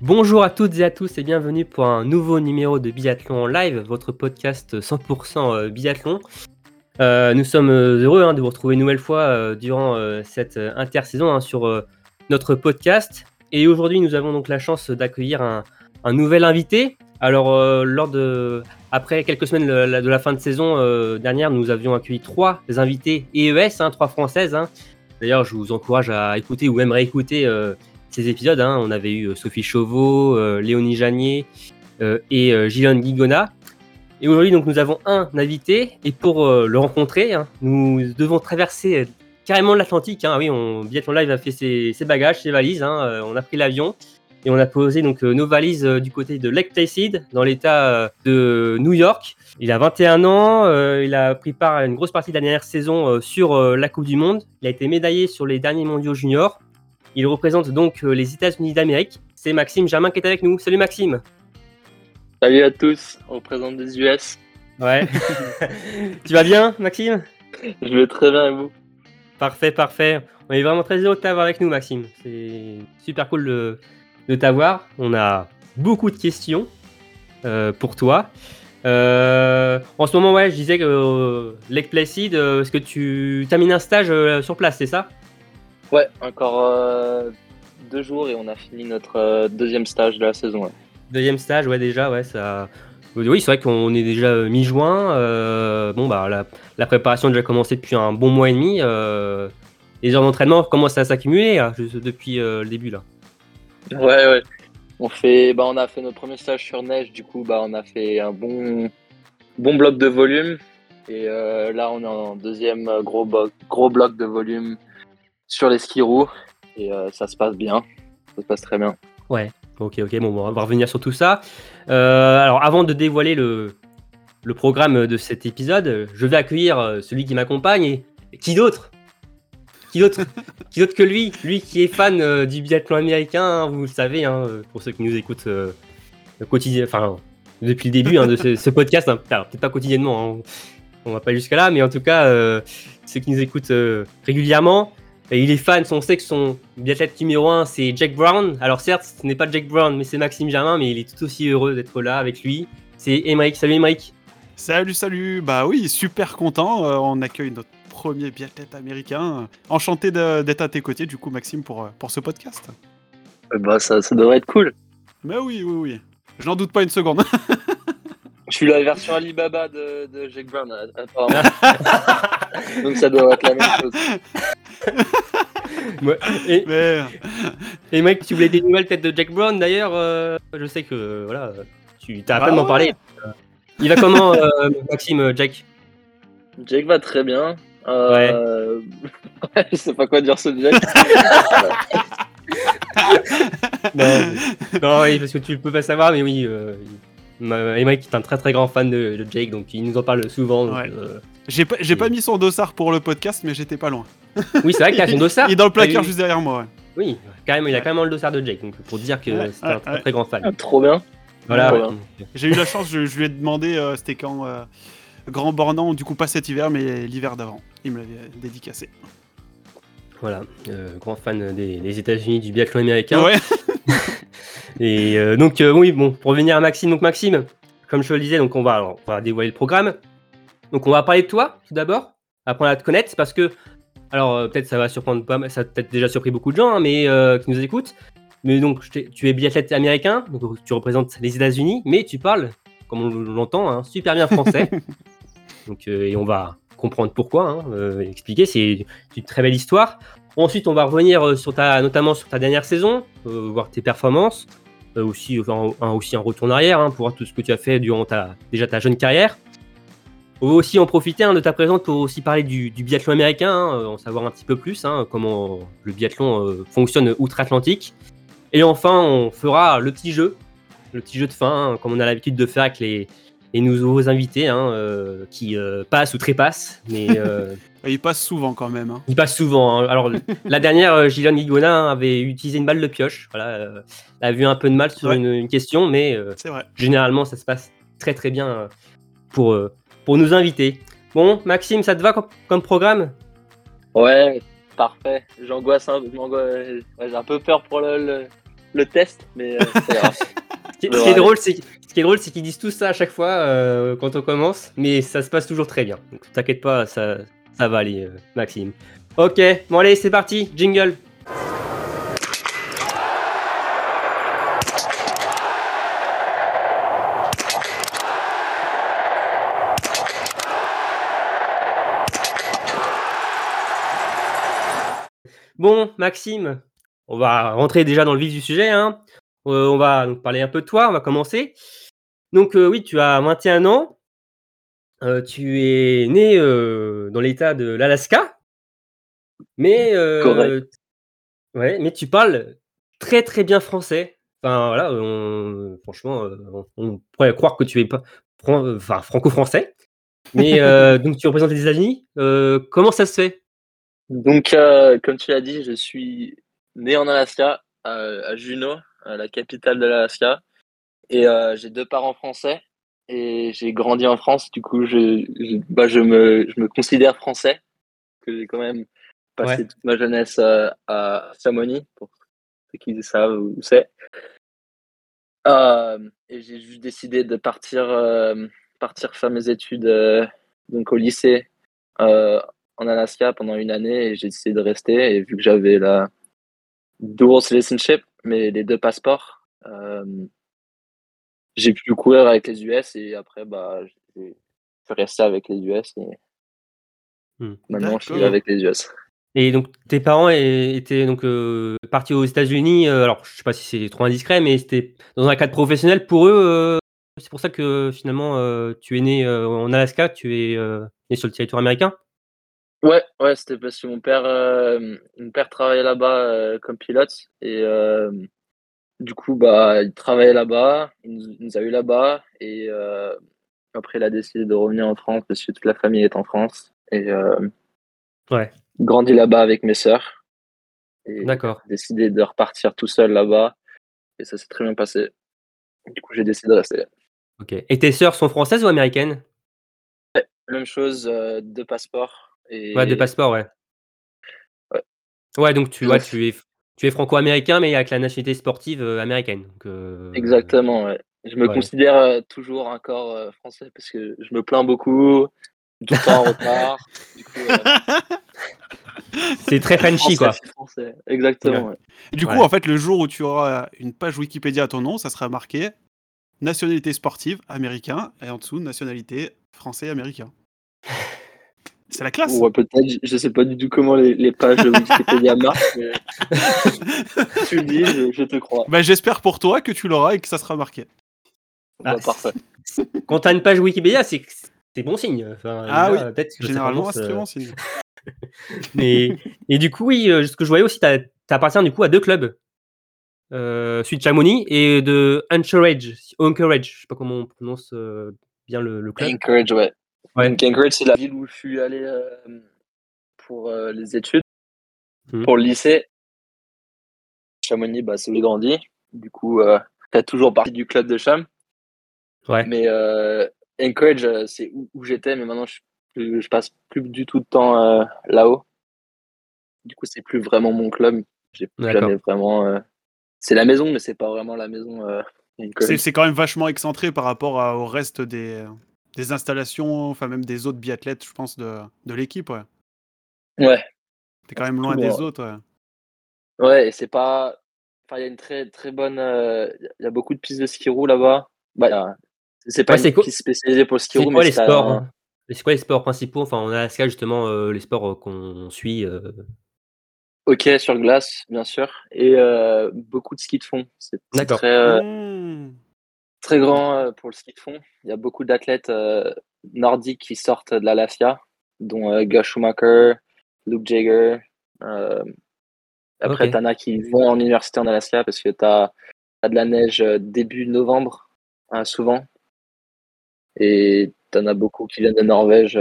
Bonjour à toutes et à tous et bienvenue pour un nouveau numéro de Biathlon live, votre podcast 100% biathlon. Euh, nous sommes heureux hein, de vous retrouver une nouvelle fois euh, durant euh, cette intersaison hein, sur euh, notre podcast. Et aujourd'hui, nous avons donc la chance d'accueillir un, nouvel invité. Alors, euh, lors de, après quelques semaines de la, fin de saison euh, dernière, nous avions accueilli trois invités EES, hein, trois françaises. D'ailleurs, je vous encourage à écouter ou même réécouter euh, ces épisodes. hein. On avait eu euh, Sophie Chauveau, euh, Léonie Janier euh, et Gillian Guigona. Et aujourd'hui, donc, nous avons un invité. Et pour le rencontrer, hein, nous devons traverser carrément l'Atlantique. hein. Oui, on, Biathlon Live a fait ses, ses bagages, ses valises. On a pris l'avion. Et on a posé donc nos valises du côté de Lake Placid, dans l'état de New York. Il a 21 ans, il a pris part à une grosse partie de la dernière saison sur la Coupe du Monde. Il a été médaillé sur les derniers mondiaux juniors. Il représente donc euh, les États-Unis d'Amérique. C'est Maxime Germain qui est avec nous. Salut Maxime. Salut à tous, on représente des US. Ouais. tu vas bien, Maxime? Je vais très bien et vous? Parfait, parfait. On est vraiment très heureux de t'avoir avec nous, Maxime. C'est super cool de, de t'avoir. On a beaucoup de questions euh, pour toi. Euh, en ce moment, ouais, je disais que euh, Lake Placid, euh, est-ce que tu termines un stage sur place, c'est ça? Ouais, encore euh, deux jours et on a fini notre euh, deuxième stage de la saison. ouais. Deuxième stage, ouais, déjà, ouais, ça. Oui, c'est vrai qu'on est déjà euh, mi-juin. bon, bah, la, la préparation a déjà commencé depuis un bon mois et demi. les heures d'entraînement commencent à s'accumuler juste depuis le début là. Ouais, ouais. On, fait, bah, on a fait notre premier stage sur neige, du coup, bah, on a fait un bon, bon bloc de volume. Et là, on est en deuxième gros, gros bloc de volume sur les skis roues. Et euh, ça se passe bien. Ça se passe très bien. Ouais, ok, ok, bon, on va revenir sur tout ça. Euh, alors, avant de dévoiler le, le programme de cet épisode, je vais accueillir euh, celui qui m'accompagne. Et, et qui d'autre? Qui d'autre? Qui d'autre que lui? Lui qui est fan euh, du biathlon américain, hein, vous le savez, hein, pour ceux qui nous écoutent euh, quotidien, enfin, depuis le début hein, de ce, ce podcast, hein, alors, peut-être pas quotidiennement, hein, on va pas jusqu'à là, mais en tout cas, euh, ceux qui nous écoutent euh, régulièrement, et il est fan, on sait que son biathlète numéro 1 c'est Jack Brown. Alors certes, ce n'est pas Jack Brown, mais c'est Maxime Germain, mais il est tout aussi heureux d'être là avec lui. C'est Emmerich. Salut Emmerich. Salut, salut Bah oui, super content. euh, on accueille notre premier biathlète américain. Enchanté de- d'être à tes côtés, du coup, Maxime, pour, euh, pour ce podcast. Bah, ça, ça devrait être cool. Mais oui, oui, oui. Je n'en doute pas une seconde. Je suis la version Alibaba de, de Jake Brown, euh, apparemment. Donc ça doit être la même chose. Ouais. Et, Emmerich, tu voulais des nouvelles têtes de Jack Brown d'ailleurs. euh, je sais que voilà, tu t'as à peine d'en ouais. parler. Il va comment, euh, Maxime, euh, Jack? Jake va très bien. Euh... je sais pas quoi dire sur Jake. Non, non, oui, parce que tu peux pas savoir, mais oui. Euh, Ma- Emmerich est un très très grand fan de, de Jake, donc il nous en parle souvent. Ouais. euh, j'ai pas, j'ai pas mis son dossard pour le podcast, mais j'étais pas loin. Oui, c'est vrai qu'il a son dossard. Il est dans le placard juste derrière moi. ouais. Oui, carrément, il a Ouais. carrément le dossard de Jake, donc pour dire que Ouais, c'est un très, ouais. très grand fan. Ah, Trop bien. Voilà. Trop ouais. bien. J'ai eu la chance, je, je lui ai demandé, euh, c'était quand euh, Grand Bornand, du coup pas cet hiver, mais l'hiver d'avant. Il me l'avait dédicacé. Voilà, euh, grand fan des, des États-Unis du biathlon américain. Ouais. Et euh, donc, euh, oui, bon, pour revenir à Maxime, donc Maxime, comme je le disais, donc on va, on va dévoiler le programme. Donc, on va parler de toi tout d'abord, apprendre à te connaître, parce que, alors euh, peut-être ça va surprendre pas, mal- ça a peut-être déjà surpris beaucoup de gens, hein, mais qui nous écoutent. Mais donc, tu es biathlète américain, donc tu représentes les États-Unis, mais tu parles, comme on l'entend, hein, super bien français. donc, et on va comprendre pourquoi, hein, expliquer. C'est une très belle histoire. Ensuite, on va revenir euh, notamment sur ta dernière saison, euh, voir tes performances, euh, aussi, un, retour en arrière hein, pour voir tout ce que tu as fait durant ta, déjà ta jeune carrière. On va aussi en profiter hein, de ta présence pour aussi parler du, biathlon américain, hein, en savoir un petit peu plus, comment le biathlon fonctionne outre-Atlantique. Et enfin, on fera le petit jeu, le petit jeu de fin, comme on a l'habitude de faire avec les, les nouveaux invités hein, euh, qui euh, passent ou trépassent, mais euh, Il passe souvent quand même. hein. ils passent souvent. hein. Alors la dernière, Gillian Guigona avait utilisé une balle de pioche. Voilà, euh, elle a vu un peu de mal sur Ouais. une, une question, mais euh, vrai. généralement ça se passe très très bien pour, pour nous inviter. Bon, Maxime, ça te va comme, comme programme? Ouais, parfait. J'angoisse un ouais, j'ai un peu peur pour le, le, le test, mais euh, c'est qui, ce qui est drôle, c'est ce qui est drôle, c'est qu'ils disent tout ça à chaque fois euh, quand on commence, mais ça se passe toujours très bien. Donc t'inquiète pas, ça, ça va aller, euh, Maxime. Ok, bon allez, c'est parti, jingle. Bon, Maxime, on va rentrer déjà dans le vif du sujet. Hein. Euh, on va donc parler un peu de toi, on va commencer. Donc euh, oui, tu as 21 ans. Euh, tu es né dans l'état de l'Alaska. Mais, Correct. ouais, mais tu parles très très bien français. Enfin voilà, on- franchement, on, pourrait croire que tu es pas enfin, franco-français. Mais donc tu représentes les États-Unis. Comment ça se fait? Donc, comme tu l'as dit, je suis né en Alaska, à Juneau, la capitale de l'Alaska. Et euh, j'ai deux parents français. Et j'ai grandi en France. Du coup, je, je, bah, je, me, je me considère français. Que j'ai quand même passé Ouais. toute ma jeunesse euh, à Chamonix, pour ceux qui savent où c'est. Euh, et j'ai juste décidé de partir, euh, partir faire mes études euh, donc au lycée euh, en Alaska pendant une année et j'ai décidé de rester. Et vu que j'avais la dual citizenship, mais les deux passeports, euh, j'ai pu courir avec les US et après, bah, j'ai pu rester avec les US et Hmm. maintenant je suis avec les US. Et donc tes parents étaient donc euh, partis aux États-Unis. euh, alors je sais pas si c'est trop indiscret, mais c'était dans un cadre professionnel pour eux. euh, c'est pour ça que finalement euh, tu es né euh, en Alaska, tu es euh, né sur le territoire américain? Ouais, ouais, c'était parce que mon père, euh, mon père travaillait là-bas euh, comme pilote et euh, du coup, bah, il travaillait là-bas, il nous, a eu là-bas et après, il a décidé de revenir en France parce que toute la famille est en France et Ouais. grandi là-bas avec mes sœurs et D'accord. décidé de repartir tout seul là-bas et ça s'est très bien passé. Du coup, j'ai décidé de rester. Ok. Et tes sœurs sont françaises ou américaines? Même chose, deux passeports et Ouais, de passeport, ouais. Ouais. Ouais, donc tu, ouais, tu es, tu es franco-américain, mais avec la nationalité sportive euh, américaine. Donc, euh, Exactement, ouais. Je me Ouais. considère euh, toujours encore euh, français parce que je me plains beaucoup, tout le temps en retard. Euh, C'est très Frenchy, français, quoi. français. Exactement, ouais. Du coup, Ouais. en fait, le jour où tu auras une page Wikipédia à ton nom, ça sera marqué nationalité sportive américain et en dessous nationalité français américain. C'est la classe. Ouais, peut-être, je- sais pas du tout comment les, les pages de Wikipédia marchent, mais tu le dis, je, je te crois. Bah, j'espère pour toi que tu l'auras et que ça sera marqué. Ah, Bah, parfait. Quand tu as une page Wikipédia, c'est bon signe. Enfin, Ah que ça Généralement, c'est très euh, bon signe. Et, et du coup, oui, euh, ce que je voyais aussi, tu appartiens du coup à deux clubs. Euh, celui de Chamonix et de Anchorage. Anchorage, je sais pas comment on prononce euh, bien le, le club. Anchorage, ouais. Ouais. Anchorage, c'est la ville où je suis allé euh, pour euh, les études, Mhm. pour le lycée. Chamonix, bah, c'est où j'ai grandi. Du coup, euh, t'as toujours partie du club de Cham. Ouais. Mais euh, Anchorage, c'est où, où j'étais, mais maintenant, je, je, je passe plus du tout de temps euh, là-haut. Du coup, c'est plus vraiment mon club. J'ai jamais vraiment. euh, C'est la maison, mais c'est pas vraiment la maison. euh. C'est c'est quand même vachement excentré par rapport à- au reste des, des installations, enfin même des autres biathlètes, je pense, de, de l'équipe. Ouais. Ouais. T'es quand même loin des autres. ouais. Ouais, et c'est pas. Enfin, il y a une très très bonne. euh, Il y a beaucoup de pistes de ski roue là-bas. Bah, c'est pas une quoi- piste spécialisée pour le ski C'est roue, quoi mais les c'est sports un- hein? C'est quoi les sports principaux? Enfin, en Alaska, justement, euh, les sports euh, qu'on suit. euh, hockey sur glace, bien sûr, et euh, beaucoup de ski de fond. C'est très, euh, Mmh. Très grand euh, pour le ski de fond. Il y a beaucoup d'athlètes euh, nordiques qui sortent de l'Alaska, dont euh, Gus Schumacher, Luke Jager. euh, après, Ok. t'en as qui vont en université en Alaska parce que t'as as de la neige début novembre, hein, souvent. Et t'en as beaucoup qui viennent de Norvège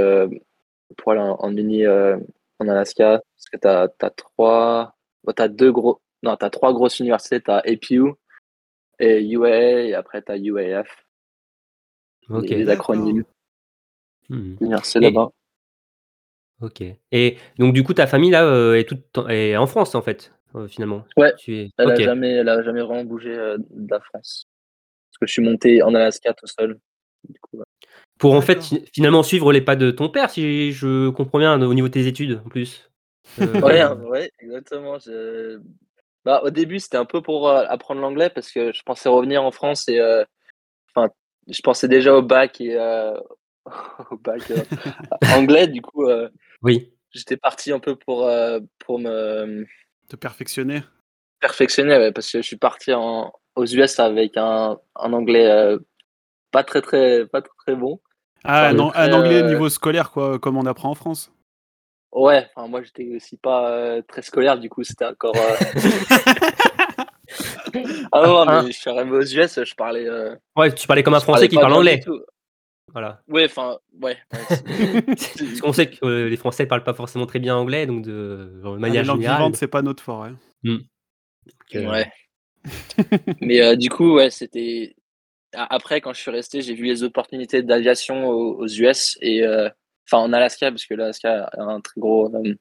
pour aller en, euh, en Alaska. Parce que t'as as trois, bon, t'as deux gros, non, t'as trois grosses universités. T'as APU et UAA et après t'as UAF. Ok. Les, les acronymes. Hmm. Et- là-bas. Ok. Et donc du coup, ta famille là euh, est toute est en France en fait, euh, finalement. Ouais. Tu es. Elle Ok. a jamais, elle a jamais vraiment bougé euh, de la France. Parce que je suis monté en Alaska tout seul. Du coup, ouais. Pour en fait finalement suivre les pas de ton père, si je comprends bien au niveau de tes études en plus. Euh, Ouais, ouais, exactement. je- Bah, au début, c'était un peu pour euh, apprendre l'anglais parce que je pensais revenir en France et euh, enfin, je pensais déjà au bac et euh, au bac euh, anglais. Du coup, euh, Oui. j'étais parti un peu pour euh, pour me Te perfectionner. perfectionner ouais, parce que je suis parti en, aux US avec un, un anglais euh, pas très très pas très, très bon. Ah, Enfin, non, très, un anglais euh, niveau scolaire, quoi, comme on apprend en France. Ouais, enfin, moi j'étais aussi pas euh, très scolaire, du coup c'était encore. euh, ah non, Hein mais je suis arrivé aux US, je parlais. euh, Ouais, tu parlais comme un je Français qui parle anglais. Voilà. Ouais, enfin, ouais. Parce qu'on sait que euh, les Français parlent pas forcément très bien anglais, donc de, de Ah, manière les langues générale. vivantes, c'est pas notre fort. hein. euh, Ouais. Mais euh, du coup, ouais, c'était. Après, quand je suis resté, j'ai vu les opportunités d'aviation aux, aux US et. Enfin, en Alaska, parce que l'Alaska a un très gros euh,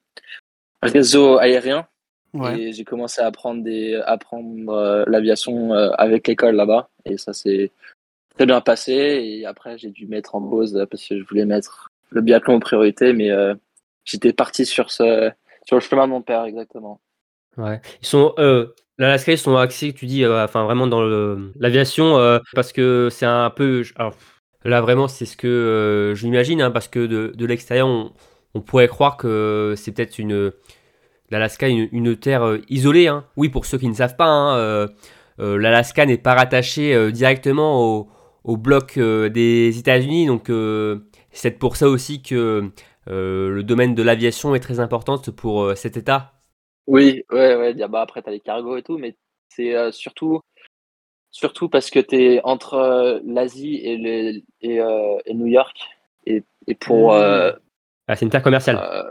réseau aérien. Ouais. Et j'ai commencé à apprendre, des, à apprendre euh, l'aviation euh, avec l'école là-bas. Et ça s'est très bien passé. Et après, j'ai dû mettre en pause parce que je voulais mettre le biathlon en priorité. Mais euh, j'étais parti sur, ce, sur le chemin de mon père, exactement. Ouais. Ils sont, euh, l'Alaska, ils sont axés, tu dis, euh, enfin vraiment dans l'aviation, parce que c'est un peu. alors, là, vraiment, c'est ce que euh, hein, parce que de, de l'extérieur, on, pourrait croire que c'est peut-être une. L'Alaska, une, une terre euh, isolée. hein. Oui, pour ceux qui ne savent pas, hein, euh, euh, l'Alaska n'est pas rattaché directement au, bloc des États-Unis, donc c'est pour ça aussi que le domaine de l'aviation est très important pour cet État. Oui, ouais, ouais. ah Bah, après, tu as les cargos et tout. Mais c'est surtout, surtout parce que tu es entre euh, l'Asie et, le, et, euh, et New York. Et, et pour. Mmh. euh, Ah, c'est une terre commerciale. Euh,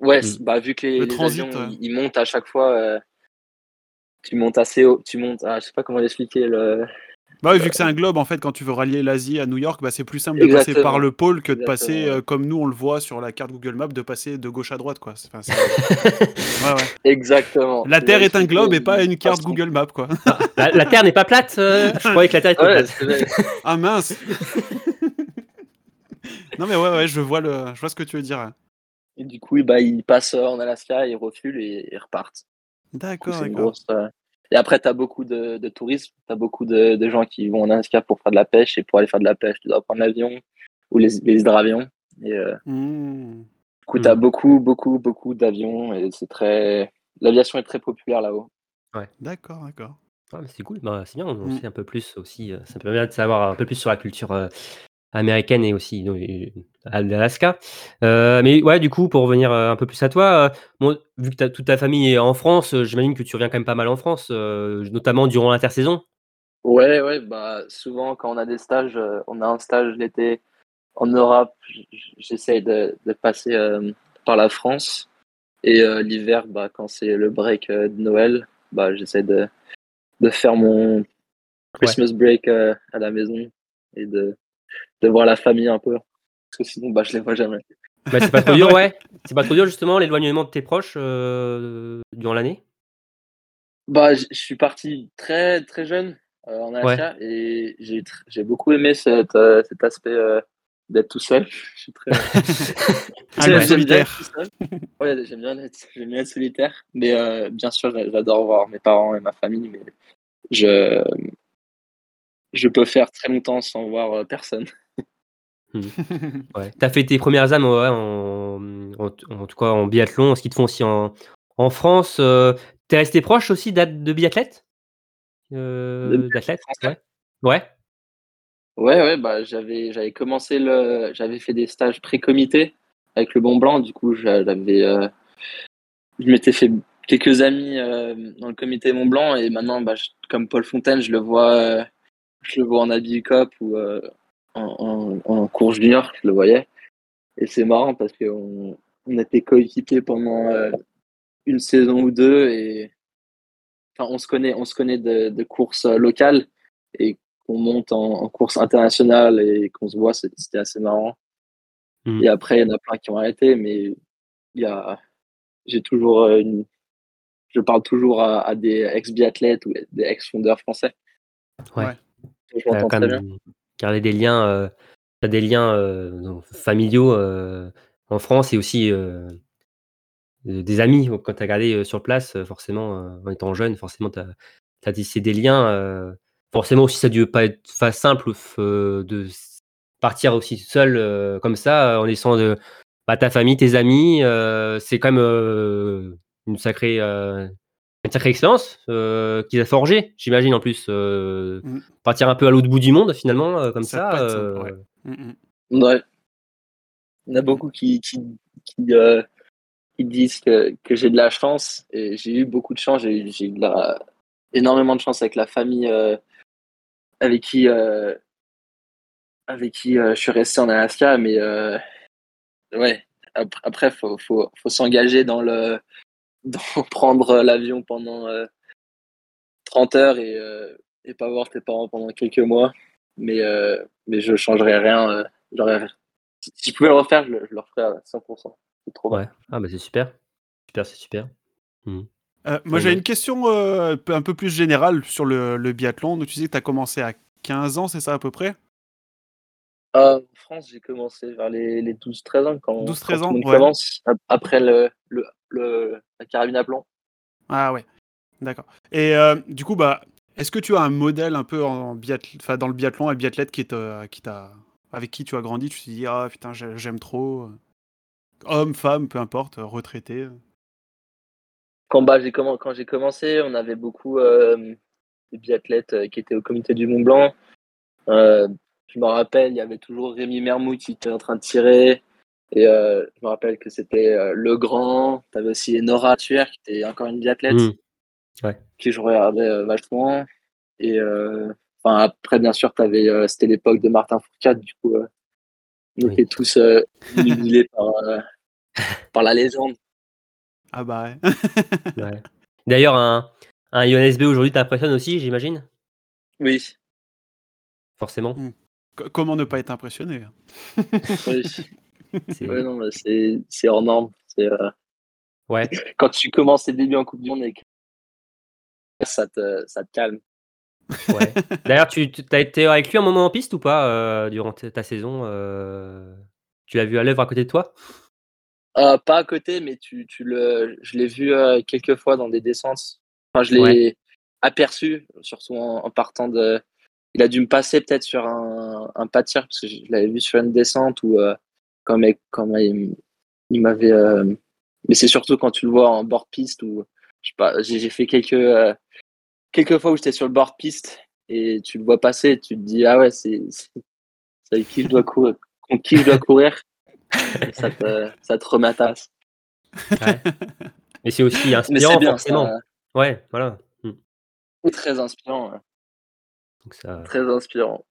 ouais, Mm. c- bah, vu que les, Le les transit, avions, ouais. ils, ils montent à chaque fois, euh, tu montes assez haut, tu montes, ah, je sais pas comment l'expliquer. Le... Bah oui, vu que c'est un globe, en fait, quand tu veux rallier l'Asie à New York, bah, c'est plus simple de passer par le pôle que de Exactement, passer, euh, comme nous on le voit sur la carte Google Maps, de passer de gauche à droite. Quoi. C'est- enfin, c'est- ouais, ouais. Exactement. La Terre est un globe et pas une carte Google Maps. Quoi. La, la Terre n'est pas plate euh, Je croyais que la Terre était Ouais, plate. Ah mince Non mais ouais, ouais, je vois, le... je vois ce que tu veux dire. Et du coup, bah, ils passent euh, en Alaska, ils refulent et ils repartent. D'accord, c'est une d'accord. grosse, euh, Et après, tu as beaucoup de, de tourisme, tu as beaucoup de, de gens qui vont en Alaska pour faire de la pêche. Et pour aller faire de la pêche, tu dois prendre l'avion ou les, les hydravions. Et euh, Mmh. du coup, tu as beaucoup, beaucoup, beaucoup d'avions. Et c'est très. L'aviation est très populaire là-haut. D'accord, d'accord. Ah, c'est cool, bah, c'est bien, on Mm. sait un peu plus aussi. euh, Ça permet de savoir un peu plus sur la culture euh, américaine et aussi à l'Alaska. Euh, mais ouais, du coup, pour revenir euh, un peu plus à toi, euh, bon, vu que toute ta famille est en France, euh, j'imagine que tu reviens quand même pas mal en France, notamment durant l'intersaison. Ouais, ouais, bah souvent quand on a des stages, on a un stage l'été en Europe, j'essaye de, de passer par la France. Et l'hiver, bah, quand c'est le break de Noël, bah, j'essaie de, de faire mon Christmas break à la maison et de, de voir la famille un peu. Parce que sinon, bah, je les vois jamais. Bah, c'est pas trop dur, ouais. C'est pas trop dur justement l'éloignement de tes proches euh, durant l'année? Bah, je suis parti très très jeune euh, en Alaska et j'ai beaucoup aimé cet, euh, cet aspect euh, d'être tout seul. Je suis très, Ah, J'aime bien être tout seul. Ouais, j'aime bien être, j'aime bien être solitaire. Mais euh, bien sûr, j'a- j'adore voir mes parents et ma famille, mais je, je peux faire très longtemps sans voir euh, Ouais. T'as fait tes premières âmes ouais, en, en, en tout cas en biathlon, ce qu'ils te font aussi en, en France. euh, T'es resté proche aussi de biathlètes euh, De français Ouais. Ouais. Ouais, ouais, bah, j'avais, j'avais commencé le, j'avais fait des stages pré-comité avec le Bon Blanc. Du coup, j'avais, euh, je m'étais fait quelques amis euh, dans le comité Mont Blanc et maintenant, bah, je- comme Paul Fontaine, je le vois, euh, je le vois en habit cop ou, euh, en, en, en course junior, je le voyais. Et c'est marrant parce qu'on on était coéquipiers pendant euh, une saison ou deux et enfin, on se connaît, on se connaît de, de courses euh, locales et qu'on monte en, en course internationale et qu'on se voit, c'était assez marrant. Mhm. Et après, il y en a plein qui ont arrêté, mais il y a, j'ai toujours euh, une, je parle toujours à, à des ex-biathlètes ou des ex-fondeurs français. Ouais. Je m'entends quand très bien. Gardé des liens, euh, des liens euh, familiaux euh, en France et aussi des amis. Quand tu as gardé sur place, forcément, en étant jeune, forcément, tu as, des liens. forcément aussi, ça ne dû pas être fa- simple de partir aussi seul comme ça, en laissant de, bah, ta famille, tes amis. c'est quand même une sacrée... une sacrée expérience euh, qu'ils a forgé, j'imagine en plus. euh, Mm. Partir un peu à l'autre bout du monde finalement, euh, comme Ça ça. être simple, ouais. Mm, mm. Ouais. Il y en a beaucoup qui, qui, qui, euh, qui disent que, que j'ai de la chance et j'ai eu beaucoup de chance. J'ai eu de la- énormément de chance avec la famille euh, avec qui, euh, avec qui euh, je suis resté en Alaska. Mais euh, ouais, ap- après, il faut, faut, faut s'engager dans le dans prendre l'avion pendant euh, 30 heures et, euh, et pas voir tes parents pendant quelques mois. Mais, euh, mais je changerais rien. euh, si si je pouvais le refaire, je le, je le referais à 100%. C'est trop bien. Ouais. Ah bah c'est super. Super, c'est super. Mhm. Euh, moi, j'ai une question euh, un peu- plus générale sur le, le biathlon. Donc, tu disais que tu as commencé à 15 ans, c'est ça à peu près? Euh, en France, j'ai commencé vers les, les 12-13 ans quand, 12-13 quand tout ans, le monde ouais. commence, ap- après le, le, le- la carabine à plomb. Ah ouais, d'accord. Et euh, du coup, bah, est-ce que tu as un modèle un peu en biathl- enfin, dans le biathlon, un biathlète qui qui t'a, avec qui tu as grandi, tu te dis ah putain j'ai- j'aime trop, euh, homme, femme, peu importe, euh, retraité. Quand, bah, j'ai quand j'ai commencé, on avait beaucoup euh, de biathlètes qui étaient au comité du Mont Blanc. Euh, je me rappelle, il y avait toujours Rémi Mermout qui était en train de tirer. Et euh, je me rappelle que c'était euh, Le Grand. Tu avais aussi Nora Tuer, qui était encore une biathlète, Mhm. Ouais. qui je regardais euh, vachement. Et euh, enfin, après, bien sûr, t'avais, euh, c'était l'époque de Martin Fourcade. Du coup, euh, on Oui. était tous euh, humiliés par, euh, par la légende. Ah bah ouais. Ouais. D'ailleurs, un, un IONSB aujourd'hui t'impressionne aussi, j'imagine? Oui, Forcément. Co- Comment ne pas être impressionné hein? Oui. C'est- Ouais, hors norme. Euh, Ouais. quand tu commences tes débuts en Coupe du Monde et que ça te, ça te calme. ouais. D'ailleurs, tu as été avec lui un moment en piste ou pas euh, durant ta saison euh, Tu l'as vu à l'œuvre à côté de toi? Pas à côté, mais tu, tu le, je l'ai vu quelques fois dans des descentes. Enfin, je l'ai Ouais. aperçu, surtout en, en partant de. Il a dû me passer peut-être sur un, un pas de tir, parce que je l'avais vu sur une descente ou euh, quand, quand il, il m'avait. euh, Mais c'est surtout quand tu le vois en bord piste ou. Je sais pas, j'ai fait quelques, euh, quelques fois où j'étais sur le bord piste et tu le vois passer et tu te dis, ah ouais, c'est avec qui je dois courir. Contre qui je dois courir? Ça, te, ça te. Ouais. Et c'est aussi Mais inspirant, bien, forcément. ça, Ouais, voilà. Mm. très inspirant. ouais. Donc ça... Très inspirant.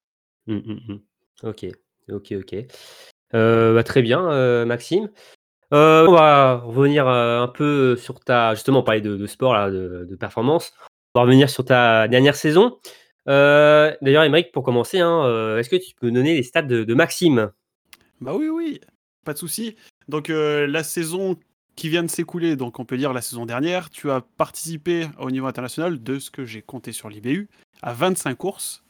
Mm, mm. Ok, ok, ok. Euh, bah, très bien, euh, Maxime. Euh, on va revenir un peu sur ta. Justement, on de, sport, là, de, performance. On va revenir sur ta dernière saison. D'ailleurs, Émeric, pour commencer, hein, est-ce que tu peux donner les stats de, de Maxime? Bah oui, oui, pas de souci. Donc la saison qui vient de s'écouler, donc on peut dire la saison dernière, tu as participé au niveau international de ce que j'ai compté sur l'IBU à 25 courses.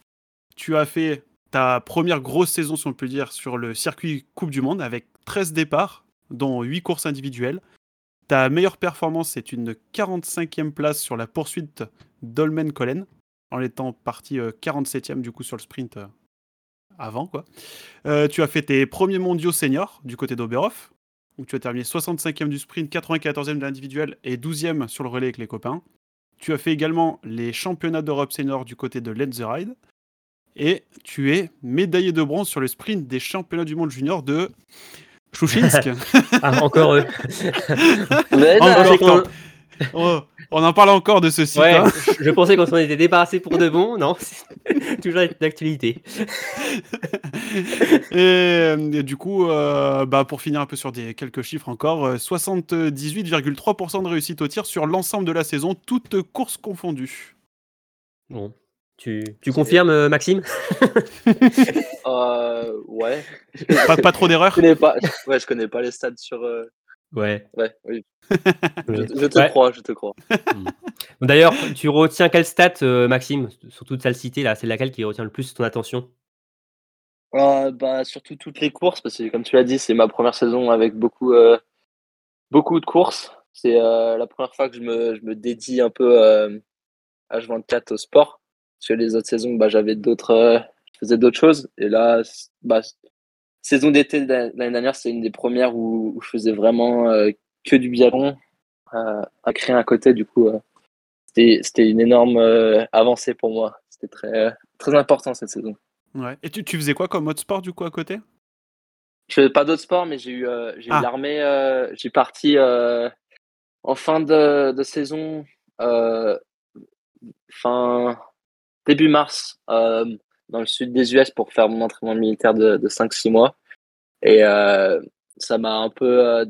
Tu as fait ta première grosse saison, si on peut dire, sur le circuit Coupe du Monde avec 13 départs, dont 8 courses individuelles. Ta meilleure performance, c'est une 45e place sur la poursuite d'Olmen Collen, en étant parti euh, 47e du coup sur le sprint euh, avant. Euh, tu as fait tes premiers mondiaux seniors du côté d'Oberhof, où tu as terminé 65e du sprint, 94e de l'individuel et 12e sur le relais avec les copains. Tu as fait également les championnats d'Europe senior du côté de Ride. Et tu es médaillé de bronze sur le sprint des championnats du monde junior de Chouchinsk. Ah, encore eux. On en parle encore de ce site. Ouais, hein. je- pensais qu'on s'en était débarrassé pour de bon. Non, c'est toujours d'actualité. et, euh, et du coup, euh, bah, pour finir un peu sur des, quelques chiffres encore, euh, 78,3% de réussite au tir sur l'ensemble de la saison, toutes courses confondues. Bon, tu, tu confirmes, euh, Maxime? Euh, ouais. Pas, pas trop Je d'erreurs connais pas. Ouais, je connais pas les stats sur. euh, Ouais. Ouais, oui. Je, je te Ouais. crois, je te crois. D'ailleurs, tu retiens quelle stat, euh, Maxime? Sur toute celle citée, là, c'est laquelle qui retient le plus ton attention? Euh, bah, surtout toutes les courses, parce que comme tu l'as dit, c'est ma première saison avec beaucoup, euh, beaucoup de courses. C'est euh, la première fois que je me, je me dédie un peu euh, H24 au sport. Parce que les autres saisons, bah, j'avais d'autres, euh, je faisais d'autres choses. Et là, bah, saison d'été de l'année dernière, c'est une des premières où, où je faisais vraiment euh, que du biathlon euh, à créer un côté. Du coup, c'était une énorme avancée pour moi. C'était très, très important cette saison. Ouais. Et tu, tu faisais quoi comme autre sport du coup à côté? Je faisais pas d'autres sports, mais j'ai eu, j'ai eu Ah. l'armée. j'ai parti en fin de, de saison, fin début mars, euh, dans le sud des US pour faire mon entraînement militaire de, de 5-6 mois. Et euh, ça m'a un peu, euh,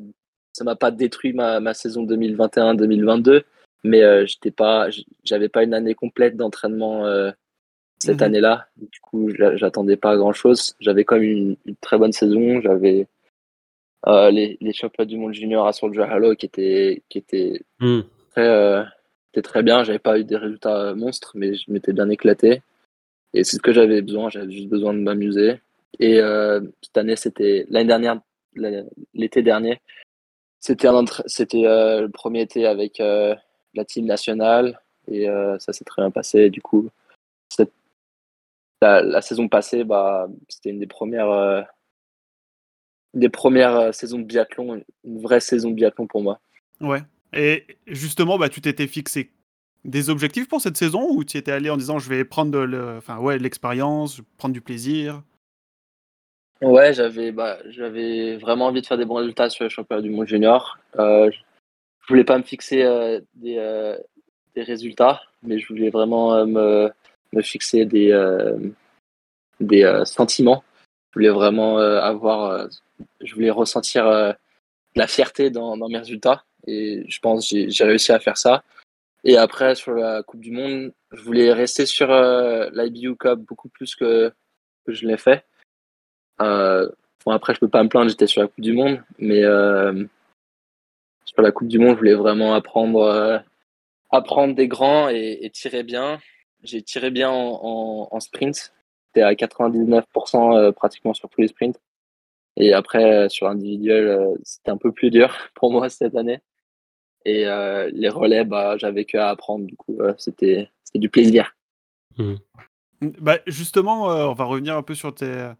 ça m'a pas détruit ma, ma saison 2021-2022, mais j'étais pas, j'avais pas une année complète d'entraînement cette Mhm. année-là. Du coup, j'a- j'attendais pas grand-chose. J'avais quand même une, une très bonne saison. J'avais euh, les, les championnats du monde junior à Soldier Hollow qui étaient, qui étaient Hmm. très, euh, c'était très bien. J'avais pas eu des résultats euh, monstres, mais je m'étais bien éclaté. Et c'est ce que j'avais besoin. J'avais juste besoin de m'amuser. Et euh, cette année, c'était l'année dernière, l'été dernier, c'était euh, le premier été avec la team nationale et ça s'est très bien passé. Du coup, la, saison passée, bah, c'était une des premières, des premières saisons de biathlon, une vraie saison de biathlon pour moi. Ouais. Et justement, bah, tu t'étais fixé des objectifs pour cette saison ou tu étais allé en disant je vais prendre le- enfin, ouais, l'expérience, prendre du plaisir? Ouais, j'avais bah, j'avais vraiment envie de faire des bons résultats sur le championnat du monde junior. Euh, je voulais pas me fixer euh, des, euh, des résultats, mais je voulais vraiment euh, me, me fixer des, des sentiments. Je voulais vraiment avoir, je voulais ressentir de la fierté dans mes résultats. Et je pense j'ai réussi à faire ça. Et après, sur la Coupe du Monde, je voulais rester sur euh, l'IBU Cup beaucoup plus que, je l'ai fait. Euh, bon, après, je peux pas me plaindre, j'étais sur la Coupe du Monde, mais euh, sur la Coupe du Monde, je voulais vraiment apprendre, apprendre des grands et, tirer bien. J'ai tiré bien en, sprint, j'étais à 99% euh, pratiquement sur tous les sprints. Et après, euh, sur l'individuel, euh, c'était un peu plus dur pour moi cette année. Et euh, les relais, bah, j'avais que à apprendre, du coup, euh, c'était c'était du plaisir. Bah, justement, euh, on va revenir un peu sur, tes,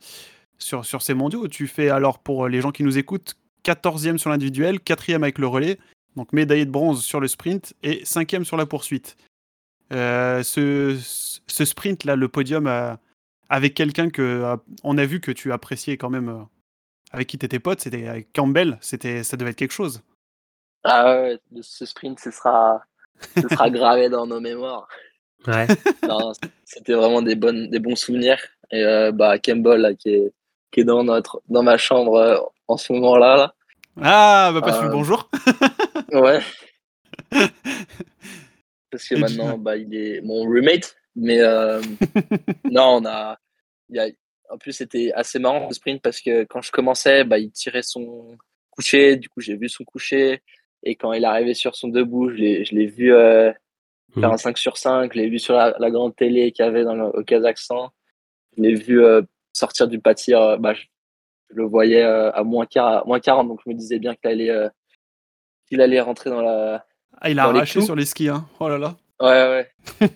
sur, sur ces mondiaux. Tu fais alors, pour les gens qui nous écoutent, 14e sur l'individuel, 4e avec le relais, donc médaillé de bronze sur le sprint et 5e sur la poursuite. Euh, ce, ce sprint-là, le podium, euh, avec quelqu'un que euh, on a vu que tu appréciais quand même, euh, avec qui t'étais pote, c'était avec Campbell, c'était, ça devait être quelque chose. Ah ouais, ce sprint, ce sera, ce sera gravé dans nos mémoires. Ouais. C'était vraiment des, bonnes, des bons souvenirs. Et euh, bah, Campbell, là, qui, est, qui est dans, notre, dans ma chambre euh, en ce moment-là. Là. Ah, bah passe-lui Euh, le bonjour. Ouais. Parce que Et maintenant, bah, il est mon roommate. Mais euh, non, on a. il y a- en plus, c'était assez marrant le sprint parce que quand je commençais, bah, il tirait son coucher. Du coup, j'ai vu son coucher. Et quand il arrivé sur son debout, je l'ai je l'ai vu euh, faire Mhm. un 5 sur 5. Je l'ai vu sur la, la grande télé qu'il y avait dans le, au Kazakhstan. Je l'ai vu euh, sortir du pâtir. euh, bah, je, je le voyais à moins, quar- moins 40. Donc, je me disais bien qu'il allait, qu'il allait rentrer dans la, Ah, il a les arraché sur les skis, hein. Oh là là. Ouais, ouais.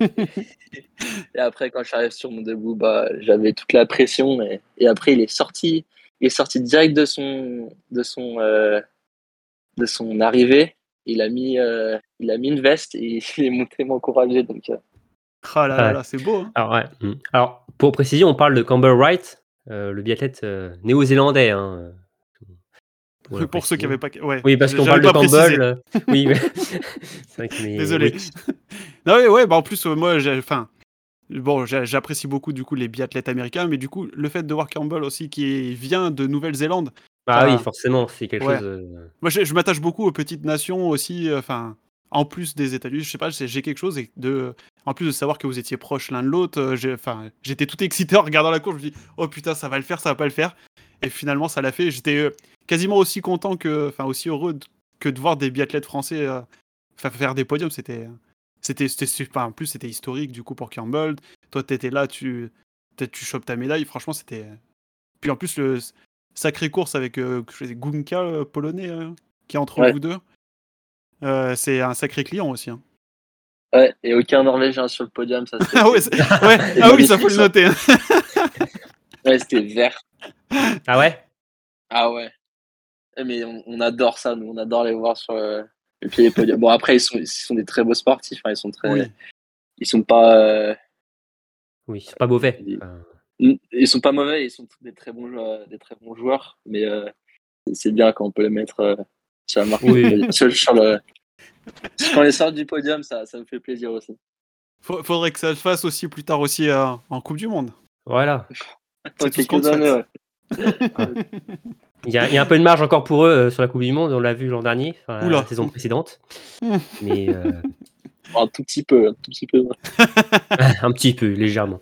et après, quand j'arrive sur mon debout, bah, j'avais toute la pression. Et, et après, il est sorti. Il est sorti direct de son, de son, euh, de son arrivée. Il a mis, euh, il a mis une veste et il est monté m'encourager. Donc, euh, Ah là là, Ouais. là, c'est beau. hein. Alors, ouais. hmm. Alors, pour précision, on parle de Campbell Wright, euh, le biathlète euh, néo-zélandais. hein, pour ceux qui n'avaient pas. Ouais, Oui, parce qu'on parle de. Campbell. euh, oui, mais- mais- Désolé. oui. non, ouais, ouais, bah en plus, euh, moi, j'ai. Enfin. Bon, j'a- j'apprécie beaucoup du coup les biathlètes américains, mais du coup, le fait de voir Campbell aussi qui vient de Nouvelle-Zélande, Ah oui, forcément, c'est quelque ouais. chose. euh, moi je, je m'attache beaucoup aux petites nations aussi, euh, enfin, en plus des États-Unis, je sais pas, j'ai quelque chose et de. En plus de savoir que vous étiez proches l'un de l'autre, euh, enfin, j'étais tout excité en regardant la course, je me dis, oh putain, ça va le faire, ça va pas le faire. Et finalement, ça l'a fait. J'étais euh, quasiment aussi content que. Enfin, aussi heureux de- que de voir des biathlètes français euh, fa- faire des podiums. C'était. C'était c'était super. En plus, c'était historique du coup pour Campbell. Toi, t'étais là, tu, tu chopes ta médaille. Franchement, c'était. Puis en plus, le sacré course avec euh, Gunka, euh, polonais, euh, qui est entre Ouais. vous deux. C'est un sacré client aussi. hein. Ouais, et aucun Norvégien sur le podium, ça Ah ouais, ah oui, ça faut le noter. ouais, c'était vert. Ah ouais? Ah ouais. Eh, Mais on, on adore ça, nous, on adore les voir sur euh, le pied des podiums. Bon, après, ils sont, ils sont des très beaux sportifs, hein, ils sont très. Oui. Ils sont pas. euh, Oui, c'est pas mauvais. Ils sont pas mauvais, ils sont des très bons joueurs, des très bons joueurs mais euh, c'est- bien quand on peut les mettre euh, sur la marque. Oui. sur, sur le... Quand on les sort du podium, ça, ça me fait plaisir aussi. Faudrait que ça se fasse aussi plus tard aussi euh, en Coupe du Monde. Voilà. Quelques années, ouais. Il y, a, il y a un peu de marge encore pour eux euh, sur la Coupe du Monde, on l'a vu l'an dernier, enfin, la saison précédente. Mais euh, un tout petit peu, un tout petit peu. un petit peu, légèrement.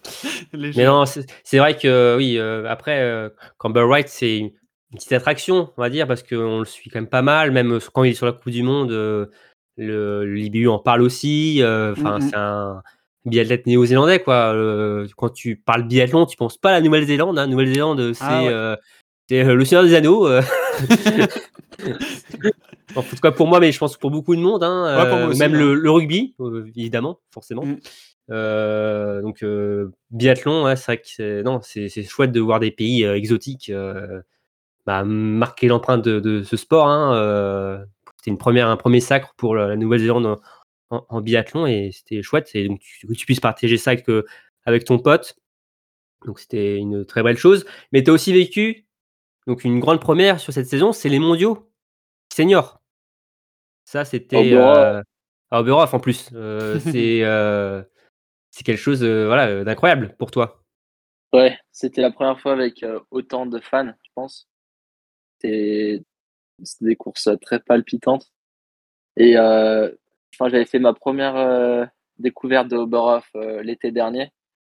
Mais non, c'est vrai que oui, euh, après, euh, Campbell Wright, c'est une une petite attraction, on va dire, parce qu'on le suit quand même pas mal, même quand il est sur la Coupe du Monde, euh, le, le l'IBU en parle aussi. euh, Enfin, c'est un biathlète néo-zélandais, quoi. euh, quand tu parles biathlon, tu penses pas à la Nouvelle-Zélande. Hein. Nouvelle-Zélande, c'est Ah ouais. euh, c'est, euh, le Seigneur des Anneaux. euh. en tout cas pour moi, mais je pense pour beaucoup de monde, hein, Ouais, aussi, même hein. le, le rugby, évidemment, forcément. Mm. Donc biathlon, ouais, c'est vrai que c'est non, c'est chouette de voir des pays exotiques bah, marquer l'empreinte de, de ce sport. Hein, c'était une première, un premier sacre pour la, la Nouvelle-Zélande en, biathlon et c'était chouette. Et donc tu, que tu puisses partager ça avec, euh, avec ton pote. Donc c'était une très belle chose. Mais tu as aussi vécu donc une grande première sur cette saison, c'est les mondiaux seniors. Ça, c'était euh, à Oberhof en plus. Euh, c'est euh, c'est quelque chose voilà, d'incroyable pour toi. Ouais, c'était la première fois avec autant de fans, je pense. C'était c'était des courses très palpitantes. Et enfin, j'avais fait ma première euh, découverte de Oberhof euh, l'été dernier.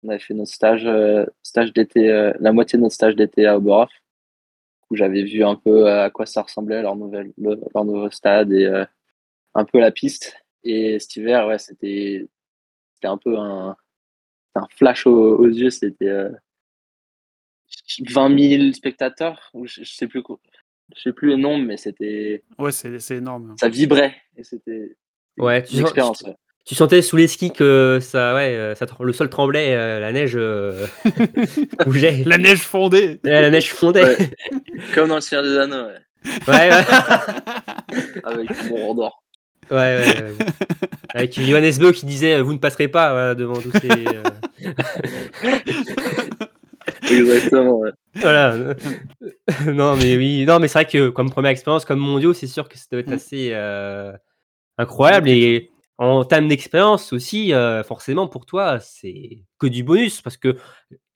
On avait fait notre stage, euh, stage d'été, la moitié de notre stage d'été à Oberhof, où j'avais vu un peu à quoi ça ressemblait leur, nouvelle, le- leur nouveau stade et un peu la piste. Et cet hiver, ouais, c'était c'était un peu un, un flash aux, aux yeux. C'était euh, 20 000 spectateurs, ou je, je sais plus quoi. Je sais plus le nombre, mais c'était Ouais, c'est c'est énorme. ça vibrait et c'était Ouais, tu une sens- expérience. ouais. Tu sentais sous les skis que ça, ouais, euh, ça, le sol tremblait, euh, la neige euh, bougeait. La neige fondée. Ouais, la neige fondait. Ouais. Comme dans le Seigneur des Anneaux, ouais. Ouais, ouais. avec mon d'or. Ouais, ouais, ouais. Avec Johannes Beu qui disait Vous ne passerez pas voilà, devant tous ces. euh, Exactement, ouais. Voilà. non, mais oui. Non, mais c'est vrai que comme première expérience, comme mondiaux, c'est sûr que ça doit être Mm. assez euh, incroyable. Et en termes d'expérience aussi, euh, forcément, pour toi, c'est que du bonus. Parce que,